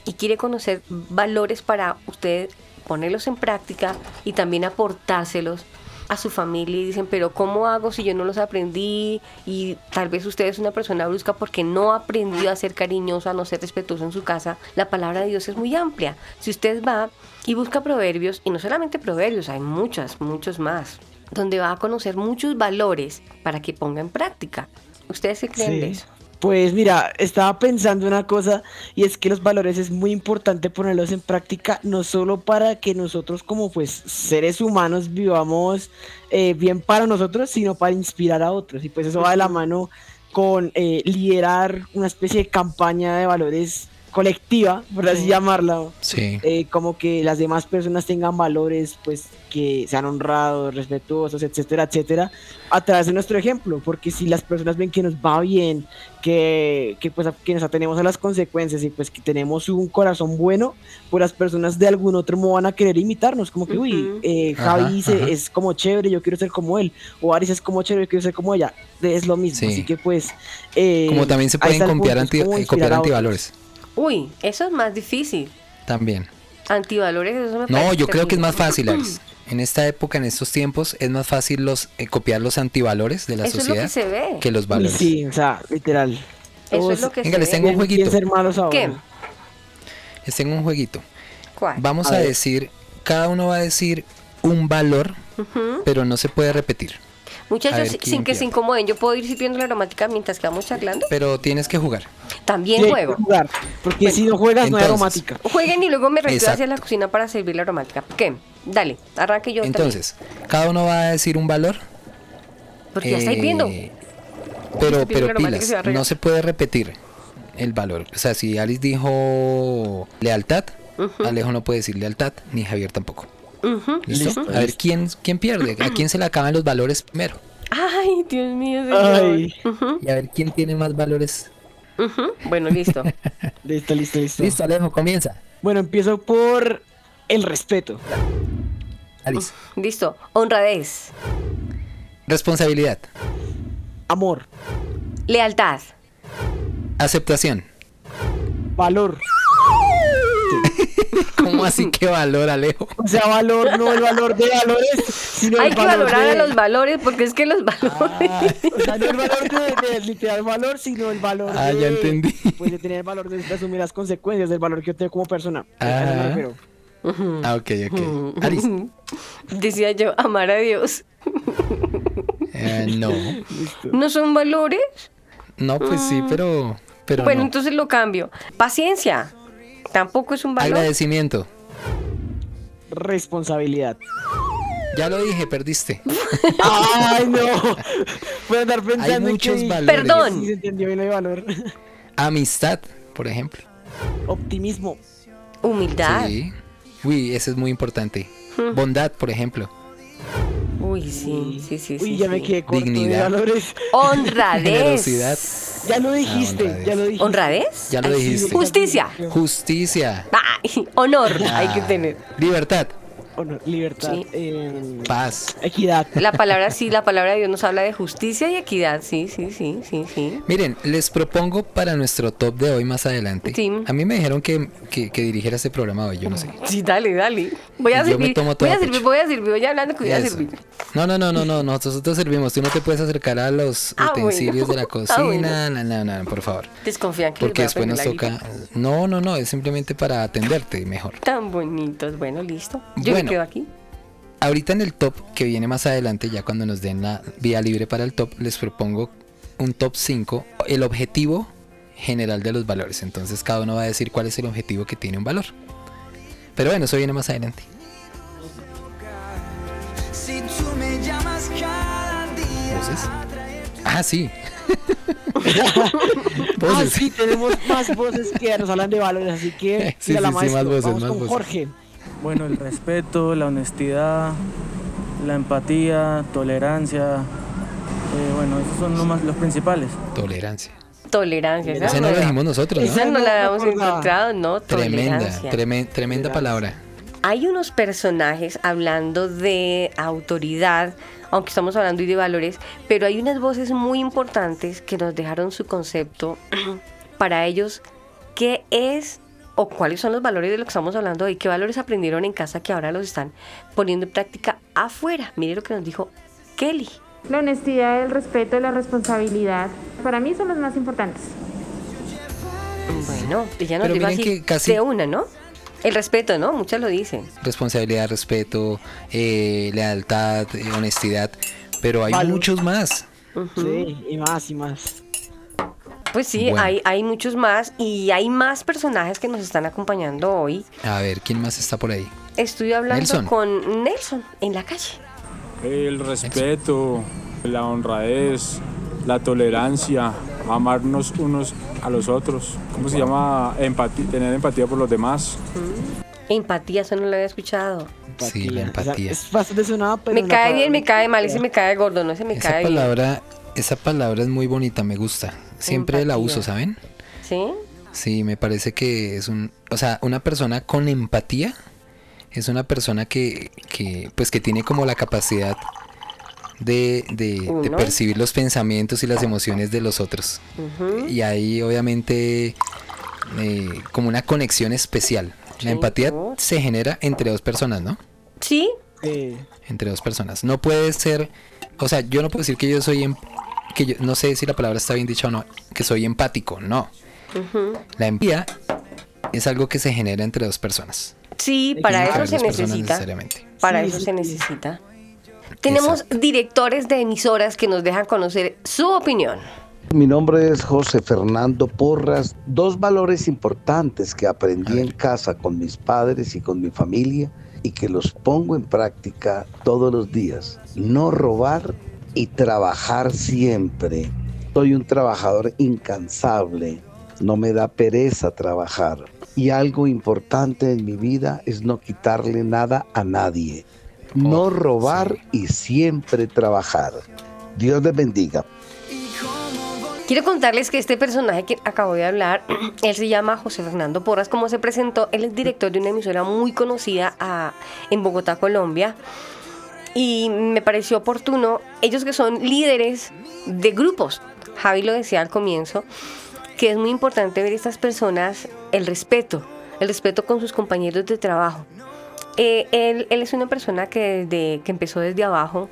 y quiere conocer valores para usted ponerlos en práctica y también aportárselos a su familia y dicen, pero ¿cómo hago si yo no los aprendí? Y tal vez usted es una persona brusca porque no aprendió a ser cariñoso, a no ser respetuoso en su casa. La palabra de Dios es muy amplia. Si usted va y busca proverbios, y no solamente proverbios, hay muchas, muchos más, donde va a conocer muchos valores para que ponga en práctica. ¿Ustedes qué creen de eso? Pues mira, estaba pensando una cosa y es que los valores es muy importante ponerlos en práctica, no solo para que nosotros como pues seres humanos vivamos eh, bien para nosotros, sino para inspirar a otros. Y pues eso va de la mano con eh, liderar una especie de campaña de valores colectiva, por así llamarla, Sí. eh, como que las demás personas tengan valores, pues que sean honrados, respetuosos, etcétera, etcétera, a través de nuestro ejemplo, porque si las personas ven que nos va bien, que, que pues que nos atenemos a las consecuencias y pues que tenemos un corazón bueno, pues las personas de algún otro modo van a querer imitarnos, como que, uy, eh, Ajá, Javi se- ajá. es como chévere, yo quiero ser como él, o Aris es como chévere, yo quiero ser como ella, es lo mismo, Sí. así que pues... eh, Como también se pueden copiar, anti- eh, copiar a otros. Uy, eso es más difícil. También. Antivalores, eso me No, yo creo que es más fácil, [clears throat] Aris. En esta época, en estos tiempos, es más fácil los eh, copiar los antivalores de la Eso es lo sociedad que se ve. que los valores. Sí, o sea, literal. Eso Todos es lo que Venga, se les ve. tengo un jueguito. ahora. ¿Qué? Les tengo un jueguito. ¿Cuál? Vamos A decir, cada uno va a decir un valor, pero no se puede repetir. Muchachos, ver sin que se incomoden, yo puedo ir sirviendo la aromática mientras que vamos charlando. Pero tienes que jugar. También Tiene juego. que jugar, porque si no juegas no hay entonces, aromática. Jueguen y luego me retiro Exacto. hacia la cocina para servir la aromática. ¿Qué? Dale, arranque yo. también. Entonces, cada uno va a decir un valor. Porque ya estáis viendo. eh, Pero, pero aromática pilas, se va a regar. no se puede repetir el valor. O sea, si Alice dijo lealtad, Alejo no puede decir lealtad, ni Javier tampoco. ¿Listo? A ver quién, quién pierde, a quién se le acaban los valores primero. Ay, Dios mío, señor. Ay. Ujú, Y a ver quién tiene más valores. Bueno, listo. [laughs] Listo, listo, listo. Listo, Alejo, comienza. Bueno, empiezo por el respeto. Alice. listo. Honradez. Responsabilidad. Amor. Lealtad. Aceptación. Valor. [laughs] ¿Cómo así que valor, Alejo? O sea, valor, no el valor de valores, sino Hay el que valor valorar de- a los valores porque es que los valores. [laughs] O sea, no el valor de, de literal valor, sino el valor Ah, de... ya entendí. Pues de tener el valor de, asumir las consecuencias del valor que yo tengo como persona. Ajá. A eso me refiero. Ah, ok, ok. Alice. [laughs] Decía yo, amar a Dios. Eh, no. ¿No son valores? No, pues sí, pero. pero bueno, no. entonces lo cambio. Paciencia. Tampoco es un valor. Agradecimiento. Responsabilidad. Ya lo dije, perdiste. [laughs] Ay, no. Voy a andar pensando en muchos que... valores. Perdón. Sí, se entendió bien el valor. Amistad, por ejemplo. Optimismo. Humildad. Sí. Uy, ese es muy importante. Bondad, por ejemplo. Uy, sí, sí, sí. Uy, sí, ya me quedé corto de Dignidad. valores. Honradez. Generosidad. Ya lo dijiste, honradez. ya lo dijiste. ¿Honradez? Ya lo dijiste. Justicia. Justicia. Ay, honor hay que Ah. tener. Libertad. Honor, libertad. Sí. eh, Paz. equidad. La palabra sí, la palabra de Dios nos habla de justicia y equidad. Sí, sí, sí, sí, sí. Miren, les propongo para nuestro top de hoy más adelante. Sí. A mí me dijeron que, que, que dirigiera este programa hoy, yo no sé. Sí, dale, dale. Voy a Yo me servir. tomo Voy todo a a servir, voy a servir. Voy hablando que voy a servir. No, no, no, no, no, nosotros servimos. Tú no te puedes acercar a los Ah, utensilios bueno. de la [laughs] Ah, cocina. No, no, no, por favor. Desconfían que Porque a después nos toca. No, no, no, es simplemente para atenderte mejor. Tan bonitos. Bueno, listo. Yo Bueno. Quedo aquí. Ahorita en el top que viene más adelante, ya cuando nos den la vía libre para el top, les propongo un top 5, el objetivo general de los valores. Entonces cada uno va a decir cuál es el objetivo que tiene un valor. Pero bueno, eso viene más adelante. Voces? Ah, sí. [laughs] Ah, Voces. sí, tenemos más voces que nos hablan de valores, así que [laughs] Sí, la sí, sí, maestro. más voces, Vamos más con voces. Jorge. Bueno, el respeto, la honestidad, la empatía, tolerancia. eh, bueno, esos son los, más, los principales. Tolerancia. Tolerancia. esa Ese no lo la- dijimos nosotros, Esa ¿no? la No habíamos recordaba. encontrado, no, Tremenda, tremen- tremenda palabra. Hay unos personajes hablando de autoridad, aunque estamos hablando y de valores, pero hay unas voces muy importantes que nos dejaron su concepto [clears throat] para ellos. ¿Qué es o cuáles son los valores de lo que estamos hablando hoy? ¿Qué valores aprendieron en casa que ahora los están poniendo en práctica afuera? Mire lo que nos dijo Kelly. La honestidad, el respeto, la responsabilidad, para mí son los más importantes. Bueno, ella nos miren así que casi- de una, ¿no? El respeto, ¿no? Muchas lo dicen. Responsabilidad, respeto, eh, lealtad, eh, honestidad. Pero hay Valor. muchos más. Sí, y más y más. Pues sí, Bueno. hay, hay muchos más y hay más personajes que nos están acompañando hoy. A ver, ¿quién más está por ahí? Estoy hablando Nelson. con Nelson en la calle. El respeto, la honradez, la tolerancia, amarnos unos a los otros. ¿Cómo se llama? Empatía, tener empatía por los demás. Empatía, eso no lo había escuchado. Sí, la O sea, empatía. es bastante sonado, pero. Me cae bien, me cae mal, ese complicada. me cae gordo, no ese me Esa cae bien. palabra, esa palabra es muy bonita, me gusta. Siempre la Empatía. uso, ¿saben? ¿Sí? Sí, me parece que es un, o sea, una persona con empatía es una persona que, que pues que tiene como la capacidad de, de- percibir los pensamientos y las emociones de los otros. Y ahí obviamente eh, como una conexión especial. Sí, La empatía se genera entre dos personas, ¿no? Sí, Sí. Entre dos personas. No puede ser, o sea, yo no puedo decir que yo soy, em- que yo, no sé si la palabra está bien dicha o no, que soy empático, no. La empatía es algo que se genera entre dos personas. sí, para eso se necesita. necesariamente. Para Sí, eso sí, se necesita. Tenemos directores de emisoras que nos dejan conocer su opinión. Mi nombre es José Fernando Porras. Dos valores importantes que aprendí en casa con mis padres y con mi familia y que los pongo en práctica todos los días. No robar y trabajar siempre. Soy un trabajador incansable. No me da pereza trabajar. Y algo importante en mi vida es no quitarle nada a nadie. No robar y siempre trabajar. Dios les bendiga. Quiero contarles que este personaje que acabo de hablar, [clears throat] él se llama José Fernando Porras. Como se presentó, él es director de una emisora muy conocida ah, en Bogotá, Colombia. Y me pareció oportuno, ellos que son líderes de grupos, Javi lo decía al comienzo, que es muy importante ver estas personas el respeto, el respeto con sus compañeros de trabajo. Eh, él, él es una persona que desde que empezó desde abajo,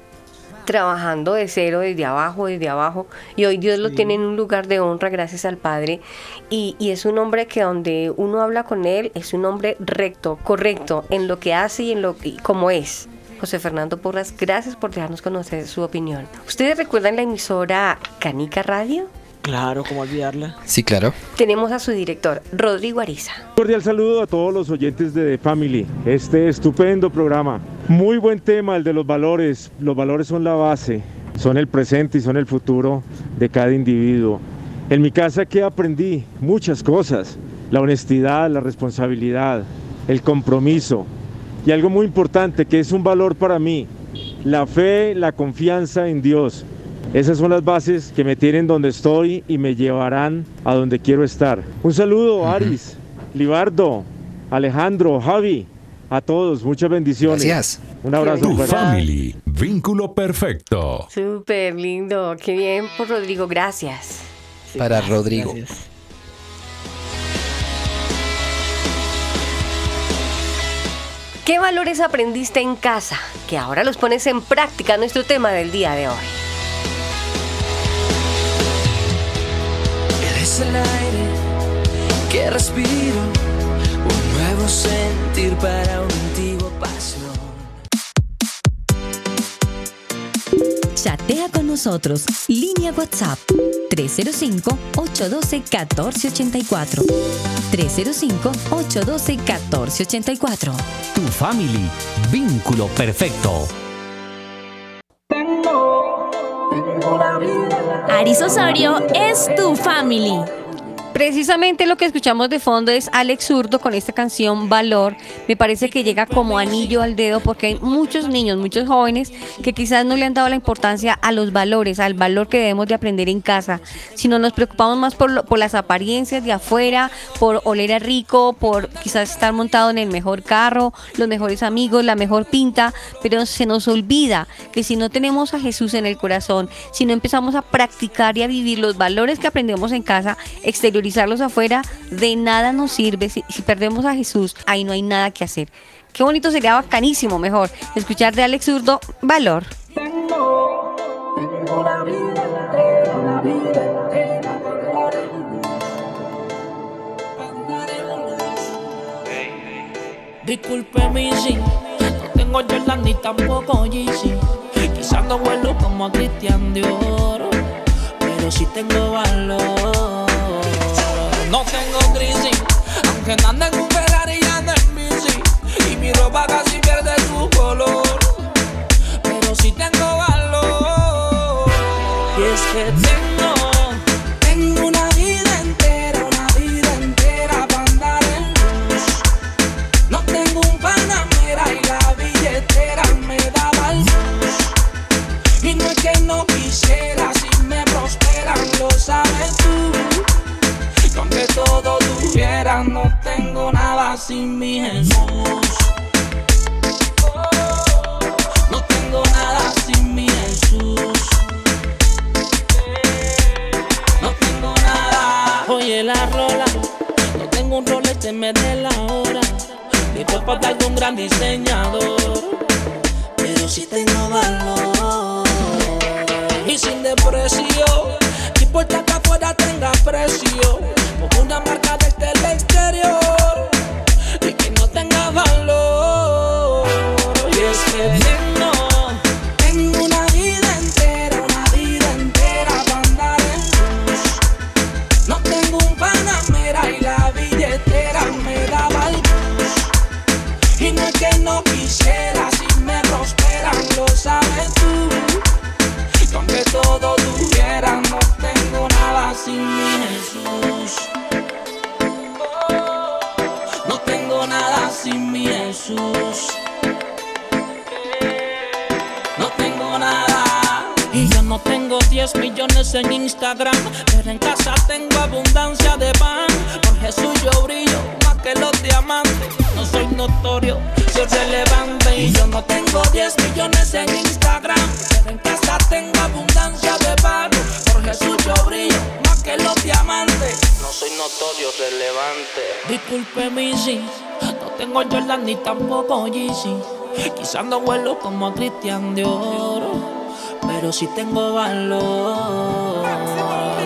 trabajando de cero, desde abajo, desde abajo, y hoy Dios lo tiene en un lugar de honra gracias al Padre, y, y es un hombre que donde uno habla con él, es un hombre recto, correcto, en lo que hace y en lo y como es. José Fernando Porras, gracias por dejarnos conocer su opinión. ¿Ustedes recuerdan la emisora Canica Radio? Claro, ¿cómo olvidarla? Sí, claro. Tenemos a su director, Rodrigo Ariza. Cordial saludo a todos los oyentes de The Family. Este estupendo programa. Muy buen tema el de los valores. Los valores son la base, son el presente y son el futuro de cada individuo. En mi casa que aprendí muchas cosas. La honestidad, la responsabilidad, el compromiso y algo muy importante que es un valor para mí, la fe, la confianza en Dios. Esas son las bases que me tienen donde estoy y me llevarán a donde quiero estar. Un saludo, Aris, Libardo, Alejandro, Javi, a todos, muchas bendiciones. Gracias. Un abrazo. Tu family, vínculo perfecto. Súper lindo, qué bien por Rodrigo, gracias. Para Rodrigo. Gracias. ¿Qué valores aprendiste en casa que ahora los pones en práctica? Nuestro tema del día de hoy. Eres el aire que respiro, un nuevo sentir para un Chatea con nosotros. Línea WhatsApp 305-812-1484. 305-812-1484. Tu family, vínculo perfecto. Tengo Aris Osorio es tu family. Precisamente lo que escuchamos de fondo es Alex Zurdo con esta canción Valor. Me parece que llega como anillo al dedo porque hay muchos niños, muchos jóvenes que quizás no le han dado la importancia a los valores, al valor que debemos de aprender en casa, sino nos preocupamos más por, por las apariencias de afuera, por oler a rico, por quizás estar montado en el mejor carro, los mejores amigos, la mejor pinta, pero se nos olvida que si no tenemos a Jesús en el corazón, si no empezamos a practicar y a vivir los valores que aprendemos en casa, exteriorizarlos afuera, de nada nos sirve. Si, perdemos a Jesús, ahí no hay nada que hacer. Qué bonito sería bacanísimo, mejor, escuchar de Alex Zurdo, valor. Disculpe mi sí, no tengo Jordan ni tampoco Yeezy. Quizás no vuelo como Cristian de Oro, pero sí tengo valor. No tengo crisis, aunque no ande en un Ferrari y bici. Y mi ropa casi pierde su color, pero sí tengo valor. Y es que no tengo nada sin mi Jesús. No tengo nada sin mi Jesús. No tengo nada. Oye, la rola. No tengo un Rolex que me dé la hora. Ni ropa de algún gran diseñador. Pero sí tengo valor. Y sin depresión. Importa que afuera tenga precio. Como una marca desde el exterior. Y que no tenga valor. Y es que tengo. Tengo una vida entera, una vida entera para andar en luz. No tengo un panamera y la billetera me el bus. Y no es que no quisiera, sin mi Jesús. No tengo nada sin mi Jesús. No tengo nada. Y yo no tengo 10 millones en Instagram. Pero en casa tengo abundancia de pan. Por Jesús yo brillo más que los diamantes. No soy notorio, soy relevante. Y yo no tengo 10 millones en Instagram. Pero en casa tengo abundancia de pan. Por Jesús yo brillo que los diamantes. No soy notorio, relevante. Disculpe mi sí. No tengo Jordan ni tampoco Yeezy. Quizás no vuelo como Cristian de Oro, pero sí tengo valor.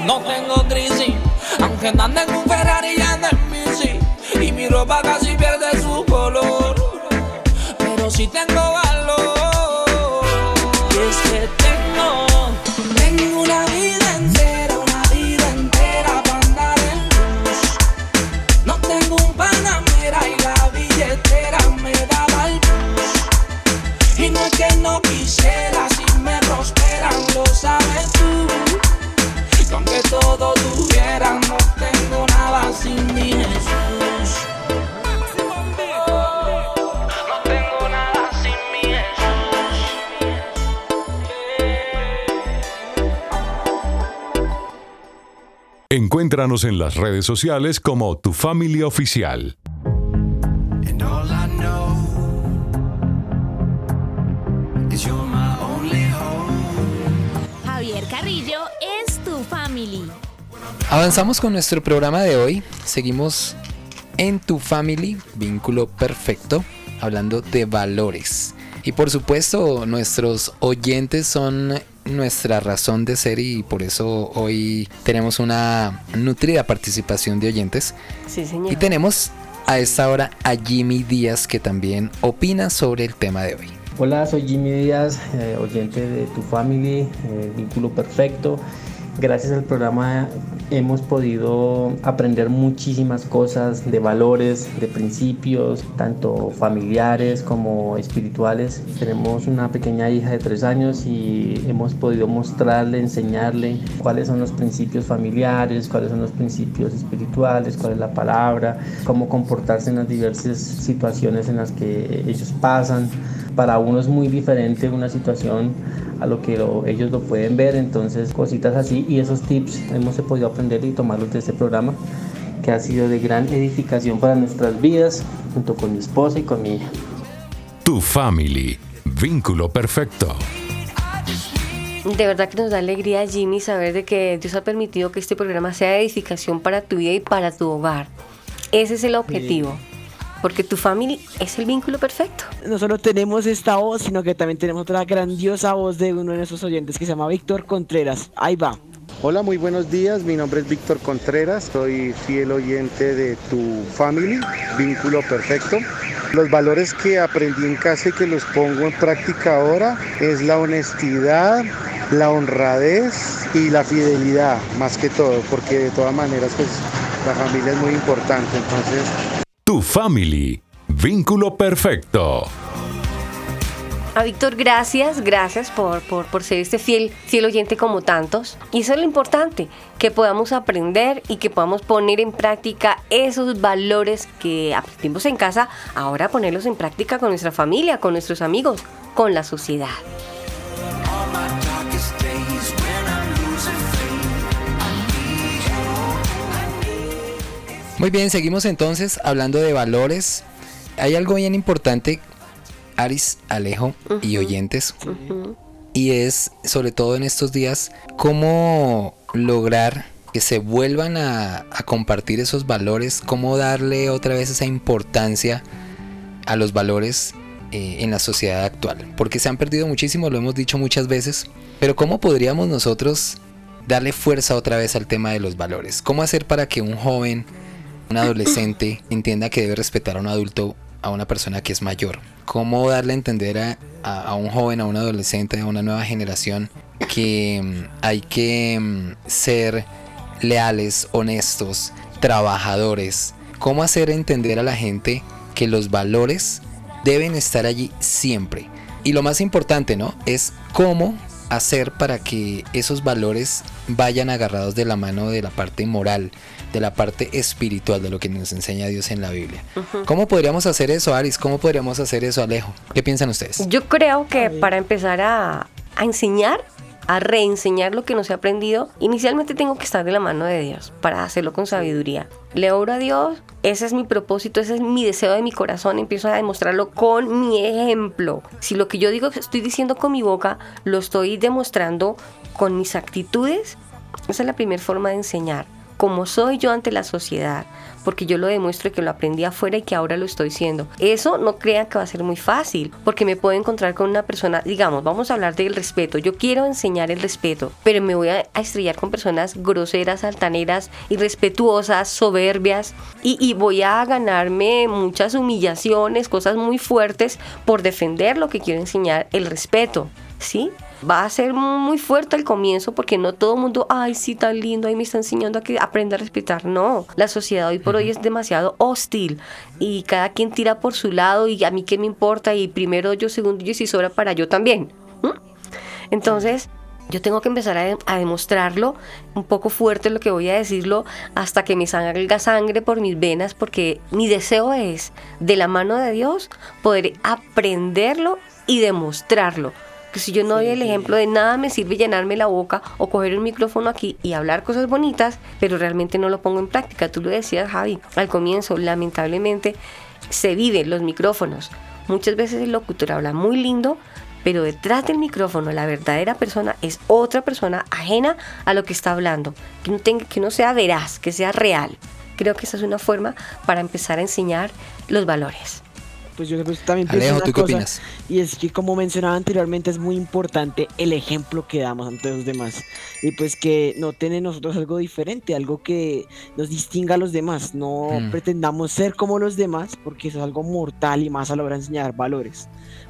No tengo crisis, aunque ande en un Ferrari y ande en bici. Y mi ropa casi pierde su color, pero sí tengo valor. Es que no quisiera, si me prosperan, lo sabes tú. Y aunque todo tuviera, no tengo nada sin mi Jesús. No tengo nada sin mi Jesús. Encuéntranos en las redes sociales como Tu Familia Oficial. Avanzamos con nuestro programa de hoy. Seguimos en tu family, vínculo perfecto, hablando de valores. Y por supuesto, nuestros oyentes son nuestra razón de ser y por eso hoy tenemos una nutrida participación de oyentes. Sí, señor. Y tenemos a esta hora a Jimmy Díaz que también opina sobre el tema de hoy. Hola, soy Jimmy Díaz, eh, oyente de Tu Family, eh, Vínculo Perfecto. Gracias al programa hemos podido aprender muchísimas cosas de valores, de principios, tanto familiares como espirituales. Tenemos una pequeña hija de tres años y hemos podido mostrarle, enseñarle cuáles son los principios familiares, cuáles son los principios espirituales, cuál es la palabra, cómo comportarse en las diversas situaciones en las que ellos pasan. Para uno es muy diferente una situación a lo que ellos lo pueden ver, entonces cositas así y esos tips hemos podido aprender y tomarlos de este programa que ha sido de gran edificación para nuestras vidas junto con mi esposa y con mi hija. Tu family, vínculo perfecto. De verdad que nos da alegría, Jimmy, saber de que Dios ha permitido que este programa sea de edificación para tu vida y para tu hogar. Ese es el objetivo. Porque tu familia es el vínculo perfecto. No solo tenemos esta voz, sino que también tenemos otra grandiosa voz de uno de nuestros oyentes que se llama Víctor Contreras. Ahí va. Hola, muy buenos días. Mi nombre es Víctor Contreras. Soy fiel oyente de tu family, vínculo perfecto. Los valores que aprendí en casa y que los pongo en práctica ahora es la honestidad, la honradez y la fidelidad, más que todo, porque de todas maneras, pues la familia es muy importante. Entonces, tu family, vínculo perfecto. A Víctor, gracias, gracias por, por, por, ser este fiel, fiel oyente como tantos. Y eso es lo importante, que podamos aprender y que podamos poner en práctica esos valores que aprendimos en casa, ahora ponerlos en práctica con nuestra familia, con nuestros amigos, con la sociedad. Muy bien, seguimos entonces hablando de valores. Hay algo bien importante, Aris, Alejo y oyentes, y es sobre todo en estos días cómo lograr que se vuelvan a, a, compartir esos valores, cómo darle otra vez esa importancia a los valores eh, en la sociedad actual, porque se han perdido muchísimo, lo hemos dicho muchas veces, pero cómo podríamos nosotros darle fuerza otra vez al tema de los valores, cómo hacer para que un joven un adolescente entienda que debe respetar a un adulto, a una persona que es mayor. Cómo darle a entender a, a, a un joven, a un adolescente, a una nueva generación que um, hay que um, ser leales, honestos, trabajadores. Cómo hacer entender a la gente que los valores deben estar allí siempre. Y lo más importante, ¿no? Es cómo hacer para que esos valores vayan agarrados de la mano de la parte moral, de la parte espiritual de lo que nos enseña Dios en la Biblia. Uh -huh. ¿Cómo podríamos hacer eso, Aris? ¿Cómo podríamos hacer eso, Alejo? ¿Qué piensan ustedes? Yo creo que para empezar a, a enseñar, a reenseñar lo que no se ha aprendido, inicialmente tengo que estar de la mano de Dios para hacerlo con sabiduría. Le oro a Dios, ese es mi propósito, ese es mi deseo de mi corazón, empiezo a demostrarlo con mi ejemplo. Si lo que yo digo estoy diciendo con mi boca, lo estoy demostrando con mis actitudes, esa es la primera forma de enseñar como soy yo ante la sociedad, porque yo lo demuestro que lo aprendí afuera y que ahora lo estoy siendo. Eso no crean que va a ser muy fácil, porque me puedo encontrar con una persona, digamos, vamos a hablar del respeto, yo quiero enseñar el respeto, pero me voy a estrellar con personas groseras, altaneras, irrespetuosas, soberbias, y, y voy a ganarme muchas humillaciones, cosas muy fuertes por defender lo que quiero enseñar, el respeto, ¿sí? Va a ser muy fuerte al comienzo porque no todo el mundo, ay, sí, tan lindo, ahí me está enseñando a que aprenda a respetar. No, la sociedad hoy por hoy es demasiado hostil y cada quien tira por su lado y a mí qué me importa y primero yo, segundo yo y si sobra para yo también. ¿Mm? Entonces, yo tengo que empezar a, a, demostrarlo un poco fuerte lo que voy a decirlo hasta que me salga sangre por mis venas porque mi deseo es de la mano de Dios poder aprenderlo y demostrarlo que si yo no doy el ejemplo de nada me sirve llenarme la boca o coger un micrófono aquí y hablar cosas bonitas, pero realmente no lo pongo en práctica. Tú lo decías, Javi, al comienzo, lamentablemente se viven los micrófonos. Muchas veces el locutor habla muy lindo, pero detrás del micrófono la verdadera persona es otra persona ajena a lo que está hablando, que no, tenga, que no sea veraz, que sea real. Creo que esa es una forma para empezar a enseñar los valores pues yo también pienso Alejo, ¿tú cosa, qué opinas? Y es que como mencionaba anteriormente es muy importante el ejemplo que damos ante los demás. Y pues que no tiene nosotros algo diferente, algo que nos distinga a los demás. No mm. pretendamos ser como los demás porque eso es algo mortal y más a la hora de enseñar valores.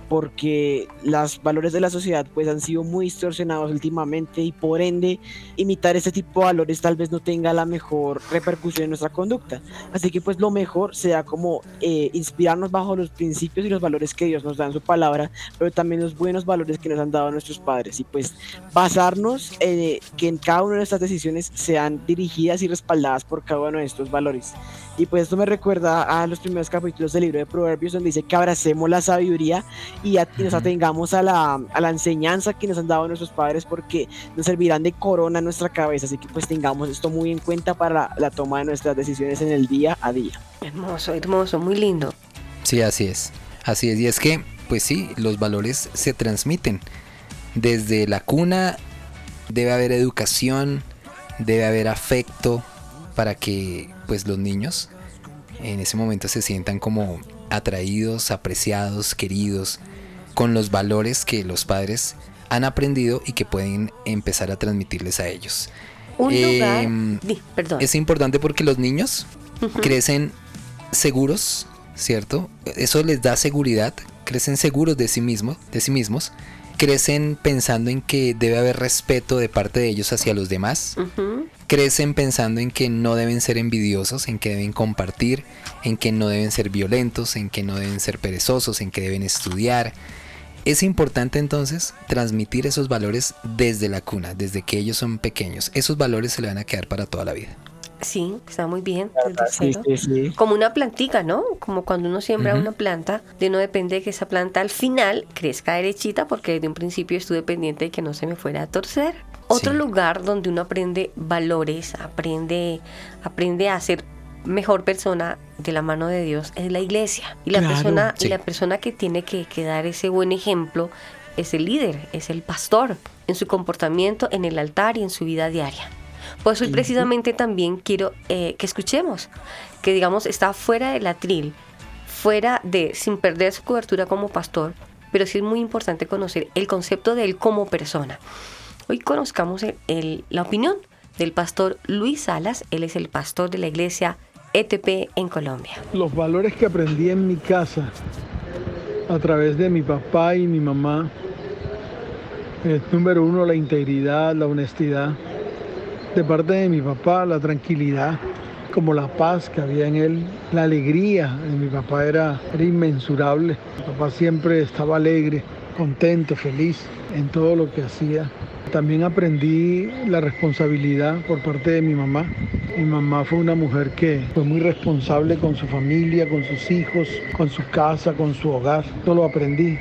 Porque los valores de la sociedad pues han sido muy distorsionados últimamente y por ende imitar este tipo de valores tal vez no tenga la mejor repercusión en nuestra conducta. Así que pues lo mejor sea como eh, inspirarnos bajo los principios y los valores que Dios nos da en su palabra, pero también los buenos valores que nos han dado nuestros padres y pues basarnos en que en cada una de nuestras decisiones sean dirigidas y respaldadas por cada uno de estos valores. Y pues esto me recuerda a los primeros capítulos del libro de Proverbios donde dice que abracemos la sabiduría y, a- y nos atengamos a la, a la enseñanza que nos han dado nuestros padres porque nos servirán de corona en nuestra cabeza. Así que pues tengamos esto muy en cuenta para la, la toma de nuestras decisiones en el día a día. Hermoso, hermoso, muy lindo. Sí, así es. Así es. Y es que, pues sí, los valores se transmiten. Desde la cuna debe haber educación, debe haber afecto para que pues los niños en ese momento se sientan como atraídos, apreciados, queridos, con los valores que los padres han aprendido y que pueden empezar a transmitirles a ellos. Un lugar. Em, perdón. es importante porque los niños crecen seguros, ¿cierto? Eso les da seguridad, crecen seguros de sí mismos, de sí mismos, crecen pensando en que debe haber respeto de parte de ellos hacia los demás. Crecen pensando en que no deben ser envidiosos, en que deben compartir, en que no deben ser violentos, en que no deben ser perezosos, en que deben estudiar. Es importante entonces transmitir esos valores desde la cuna, desde que ellos son pequeños. Esos valores se le van a quedar para toda la vida. Sí, está muy bien. Sí, desde cero. sí, sí. Como una plantica, ¿no? Como cuando uno siembra una planta, de no depende que esa planta al final crezca derechita, porque desde un principio estuve pendiente de que no se me fuera a torcer. Otro Sí. lugar donde uno aprende valores, aprende, aprende a ser mejor persona de la mano de Dios es la iglesia. Y la Claro, persona, y la persona que tiene que, que dar ese buen ejemplo es el líder, es el pastor, en su comportamiento, en el altar y en su vida diaria. Pues hoy precisamente también quiero eh, que escuchemos, que digamos está fuera del atril, fuera de, sin perder su cobertura como pastor, pero sí es muy importante conocer el concepto de él como persona. Hoy conozcamos la opinión del pastor Luis Salas, él es el pastor de la iglesia ETP en Colombia. Los valores que aprendí en mi casa a través de mi papá y mi mamá es número uno la integridad, la honestidad. De parte de mi papá la tranquilidad, como la paz que había en él, la alegría de mi papá era, era inmensurable. Mi papá siempre estaba alegre, contento, feliz en todo lo que hacía. También aprendí la responsabilidad por parte de mi mamá. Mi mamá fue una mujer que fue muy responsable con su familia, con sus hijos, con su casa, con su hogar. Todo lo aprendí.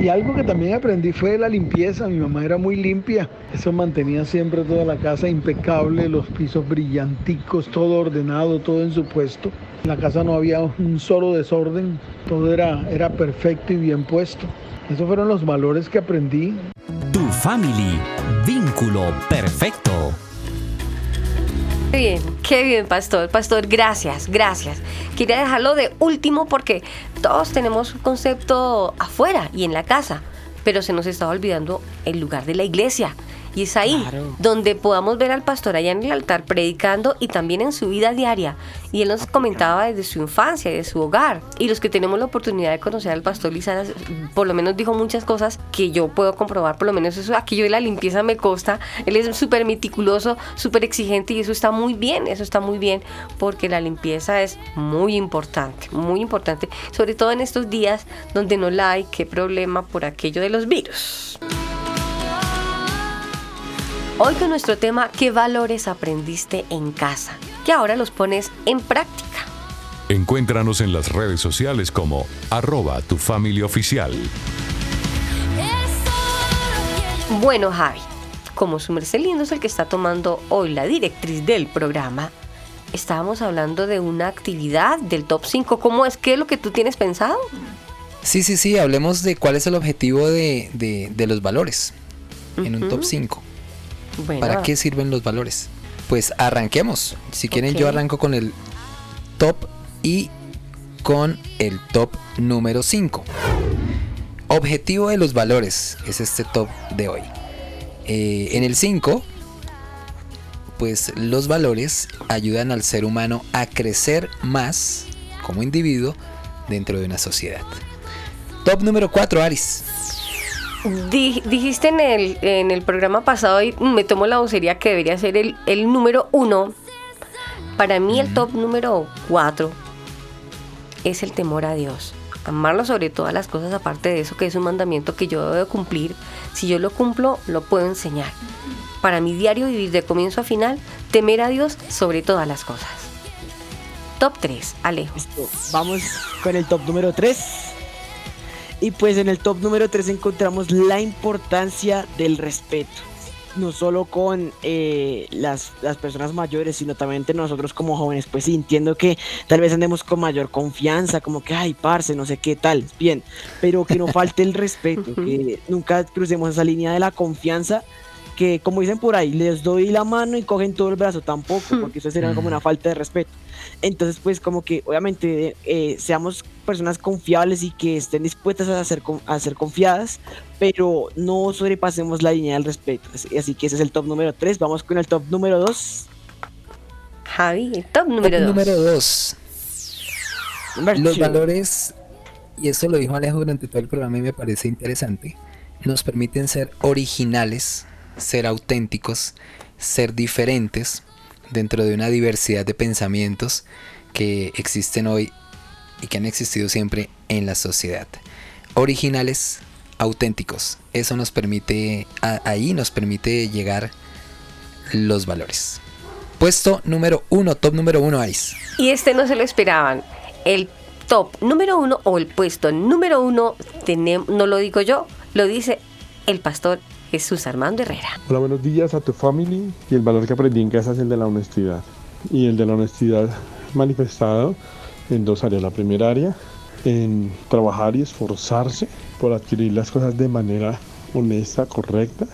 Y algo que también aprendí fue la limpieza. Mi mamá era muy limpia. Eso mantenía siempre toda la casa impecable, los pisos brillanticos, todo ordenado, todo en su puesto. En la casa no había un solo desorden. Todo era, era perfecto y bien puesto. Esos fueron los valores que aprendí Tu family. Vínculo perfecto. Qué bien, qué bien, pastor. Pastor, gracias, gracias. Quería dejarlo de último porque todos tenemos un concepto afuera y en la casa, pero se nos está olvidando el lugar de la iglesia. Y es ahí donde podamos ver al pastor allá en el altar predicando y también en su vida diaria. Y él nos comentaba desde su infancia, de su hogar. Y los que tenemos la oportunidad de conocer al pastor Lizaras, por lo menos dijo muchas cosas que yo puedo comprobar. Por lo menos eso, aquello de la limpieza me consta. Él es súper meticuloso, súper exigente y eso está muy bien. Eso está muy bien porque la limpieza es muy importante, muy importante. Sobre todo en estos días donde no la hay, qué problema por aquello de los virus. Hoy con nuestro tema, ¿qué valores aprendiste en casa? Que ahora los pones en práctica. Encuéntranos en las redes sociales como arroba tu familia oficial. Bueno, Javi, como su merced lindo es el que está tomando hoy la directriz del programa, estábamos hablando de una actividad del top 5. ¿Cómo es? ¿Qué es lo que tú tienes pensado? Sí, sí, sí, hablemos de cuál es el objetivo de, de- de los valores en un top 5. Bueno, ¿Para qué sirven los valores? Pues arranquemos. Si quieren yo arranco con el top y con el top número 5. Objetivo de los valores es este top de hoy. Eh, en el 5, pues los valores ayudan al ser humano a crecer más como individuo dentro de una sociedad. Top número 4, Aris. Di- dijiste en el, en el programa pasado y me tomo la vocería que debería ser el, el número uno. Para mí el top número cuatro es el temor a Dios. Amarlo sobre todas las cosas, aparte de eso que es un mandamiento que yo debo de cumplir. Si yo lo cumplo, lo puedo enseñar. Para mi diario vivir de comienzo a final, temer a Dios sobre todas las cosas. Top 3, Alejo. Vamos con el top número 3. Y pues en el top número 3 encontramos la importancia del respeto. No solo con eh, las, las personas mayores, sino también entre nosotros como jóvenes. Pues sí, entiendo que tal vez andemos con mayor confianza, como que, ay, parce, no sé qué tal. Bien, pero que no falte el respeto, [laughs] que nunca crucemos esa línea de la confianza. Que como dicen por ahí, les doy la mano y cogen todo el brazo, tampoco, porque eso sería como una falta de respeto. Entonces, pues como que obviamente eh, seamos personas confiables y que estén dispuestas a ser, a ser confiadas, pero no sobrepasemos la línea del respeto. Así, así que ese es el top número 3. Vamos con el top número 2. Javi, el top número Top 2. número 2. Los valores, y esto lo dijo Alejo durante todo el programa y me parece interesante, nos permiten ser originales, ser auténticos, ser diferentes dentro de una diversidad de pensamientos que existen hoy y que han existido siempre en la sociedad. Originales, auténticos. Eso nos permite, ahí nos permite llegar los valores. Puesto número uno, top número uno, Ice. Y este no se lo esperaban. El top número uno o el puesto número uno, no lo digo yo, lo dice el pastor Jesús Armando Herrera. Hola, buenos días a tu family. Y el valor que aprendí en casa es el de la honestidad. Y el de la honestidad manifestado en dos áreas. La primera área, en trabajar y esforzarse por adquirir las cosas de manera honesta, correcta.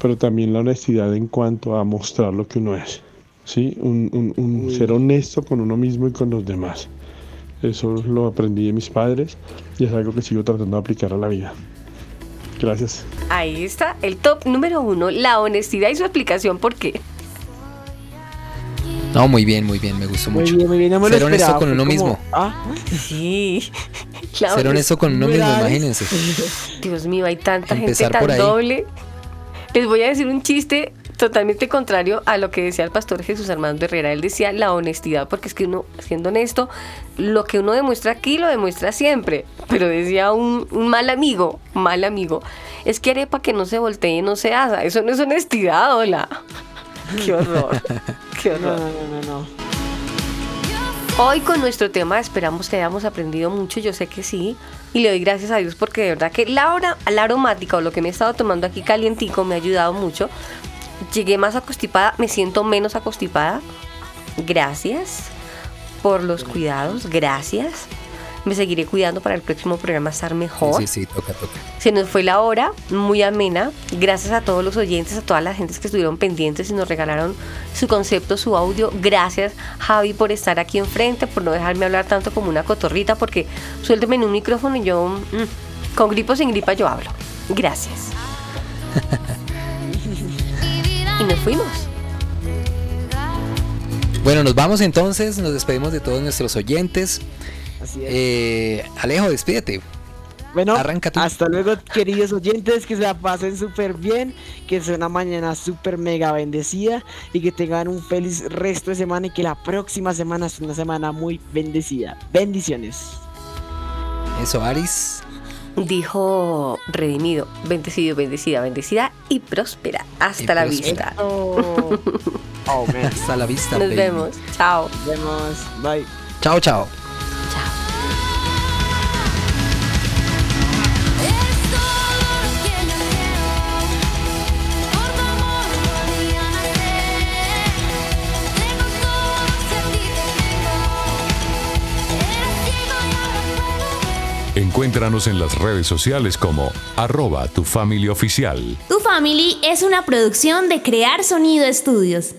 Pero también la honestidad en cuanto a mostrar lo que uno es. ¿Sí? Un, un- un ser honesto con uno mismo y con los demás. Eso lo aprendí de mis padres y es algo que sigo tratando de aplicar a la vida. Gracias. Ahí está, el top número uno, la honestidad y su explicación por qué. No, muy bien, muy bien, me gustó Muy mucho. bien, muy bien, no me lo Ser honesto con uno como, mismo. Ah, Sí. [laughs] La Ser honesto con uno mismo, imagínense. Dios mío, hay tanta Empezar gente tan doble. Les voy a decir un chiste totalmente contrario a lo que decía el pastor Jesús Armando Herrera. Él decía la honestidad, porque es que uno, siendo honesto, lo que uno demuestra aquí lo demuestra siempre. Pero decía un, un mal amigo, mal amigo, es que arepa que no se voltee y no se asa. Eso no es honestidad, hola. [laughs] Qué horror. Qué horror. no, no, no, no. Hoy con nuestro tema esperamos que hayamos aprendido mucho, yo sé que sí, y le doy gracias a Dios porque de verdad que la, hora, la aromática o lo que me he estado tomando aquí calientico me ha ayudado mucho. Llegué más acostipada, me siento menos acostipada. Gracias por los cuidados, gracias. Me seguiré cuidando para el próximo programa estar mejor. Sí, sí, toca, toca. Se nos fue la hora, muy amena. Gracias a todos los oyentes, a todas las gentes que estuvieron pendientes y nos regalaron su concepto, su audio. Gracias, Javi, por estar aquí enfrente, por no dejarme hablar tanto como una cotorrita, porque suélteme en un micrófono y yo, mm, con gripo sin gripa, yo hablo. Gracias. [laughs] nos fuimos. Bueno, nos vamos entonces, nos despedimos de todos nuestros oyentes. Así es. Eh, Alejo, despídete. Bueno, Arranca tú. hasta luego, queridos oyentes, que se la pasen súper bien, que sea una mañana súper mega bendecida y que tengan un feliz resto de semana y que la próxima semana sea una semana muy bendecida. Bendiciones. Eso, Aris. Dijo redimido, bendecido, bendecida, bendecida y próspera. Hasta Y la próspera. vista. Oh. [laughs] Hasta la vista. Nos baby. vemos. Chao. Nos vemos. Bye. Chao, chao. Encuéntranos en las redes sociales como arroba tu familia oficial. Tu Family es una producción de Crear Sonido Estudios.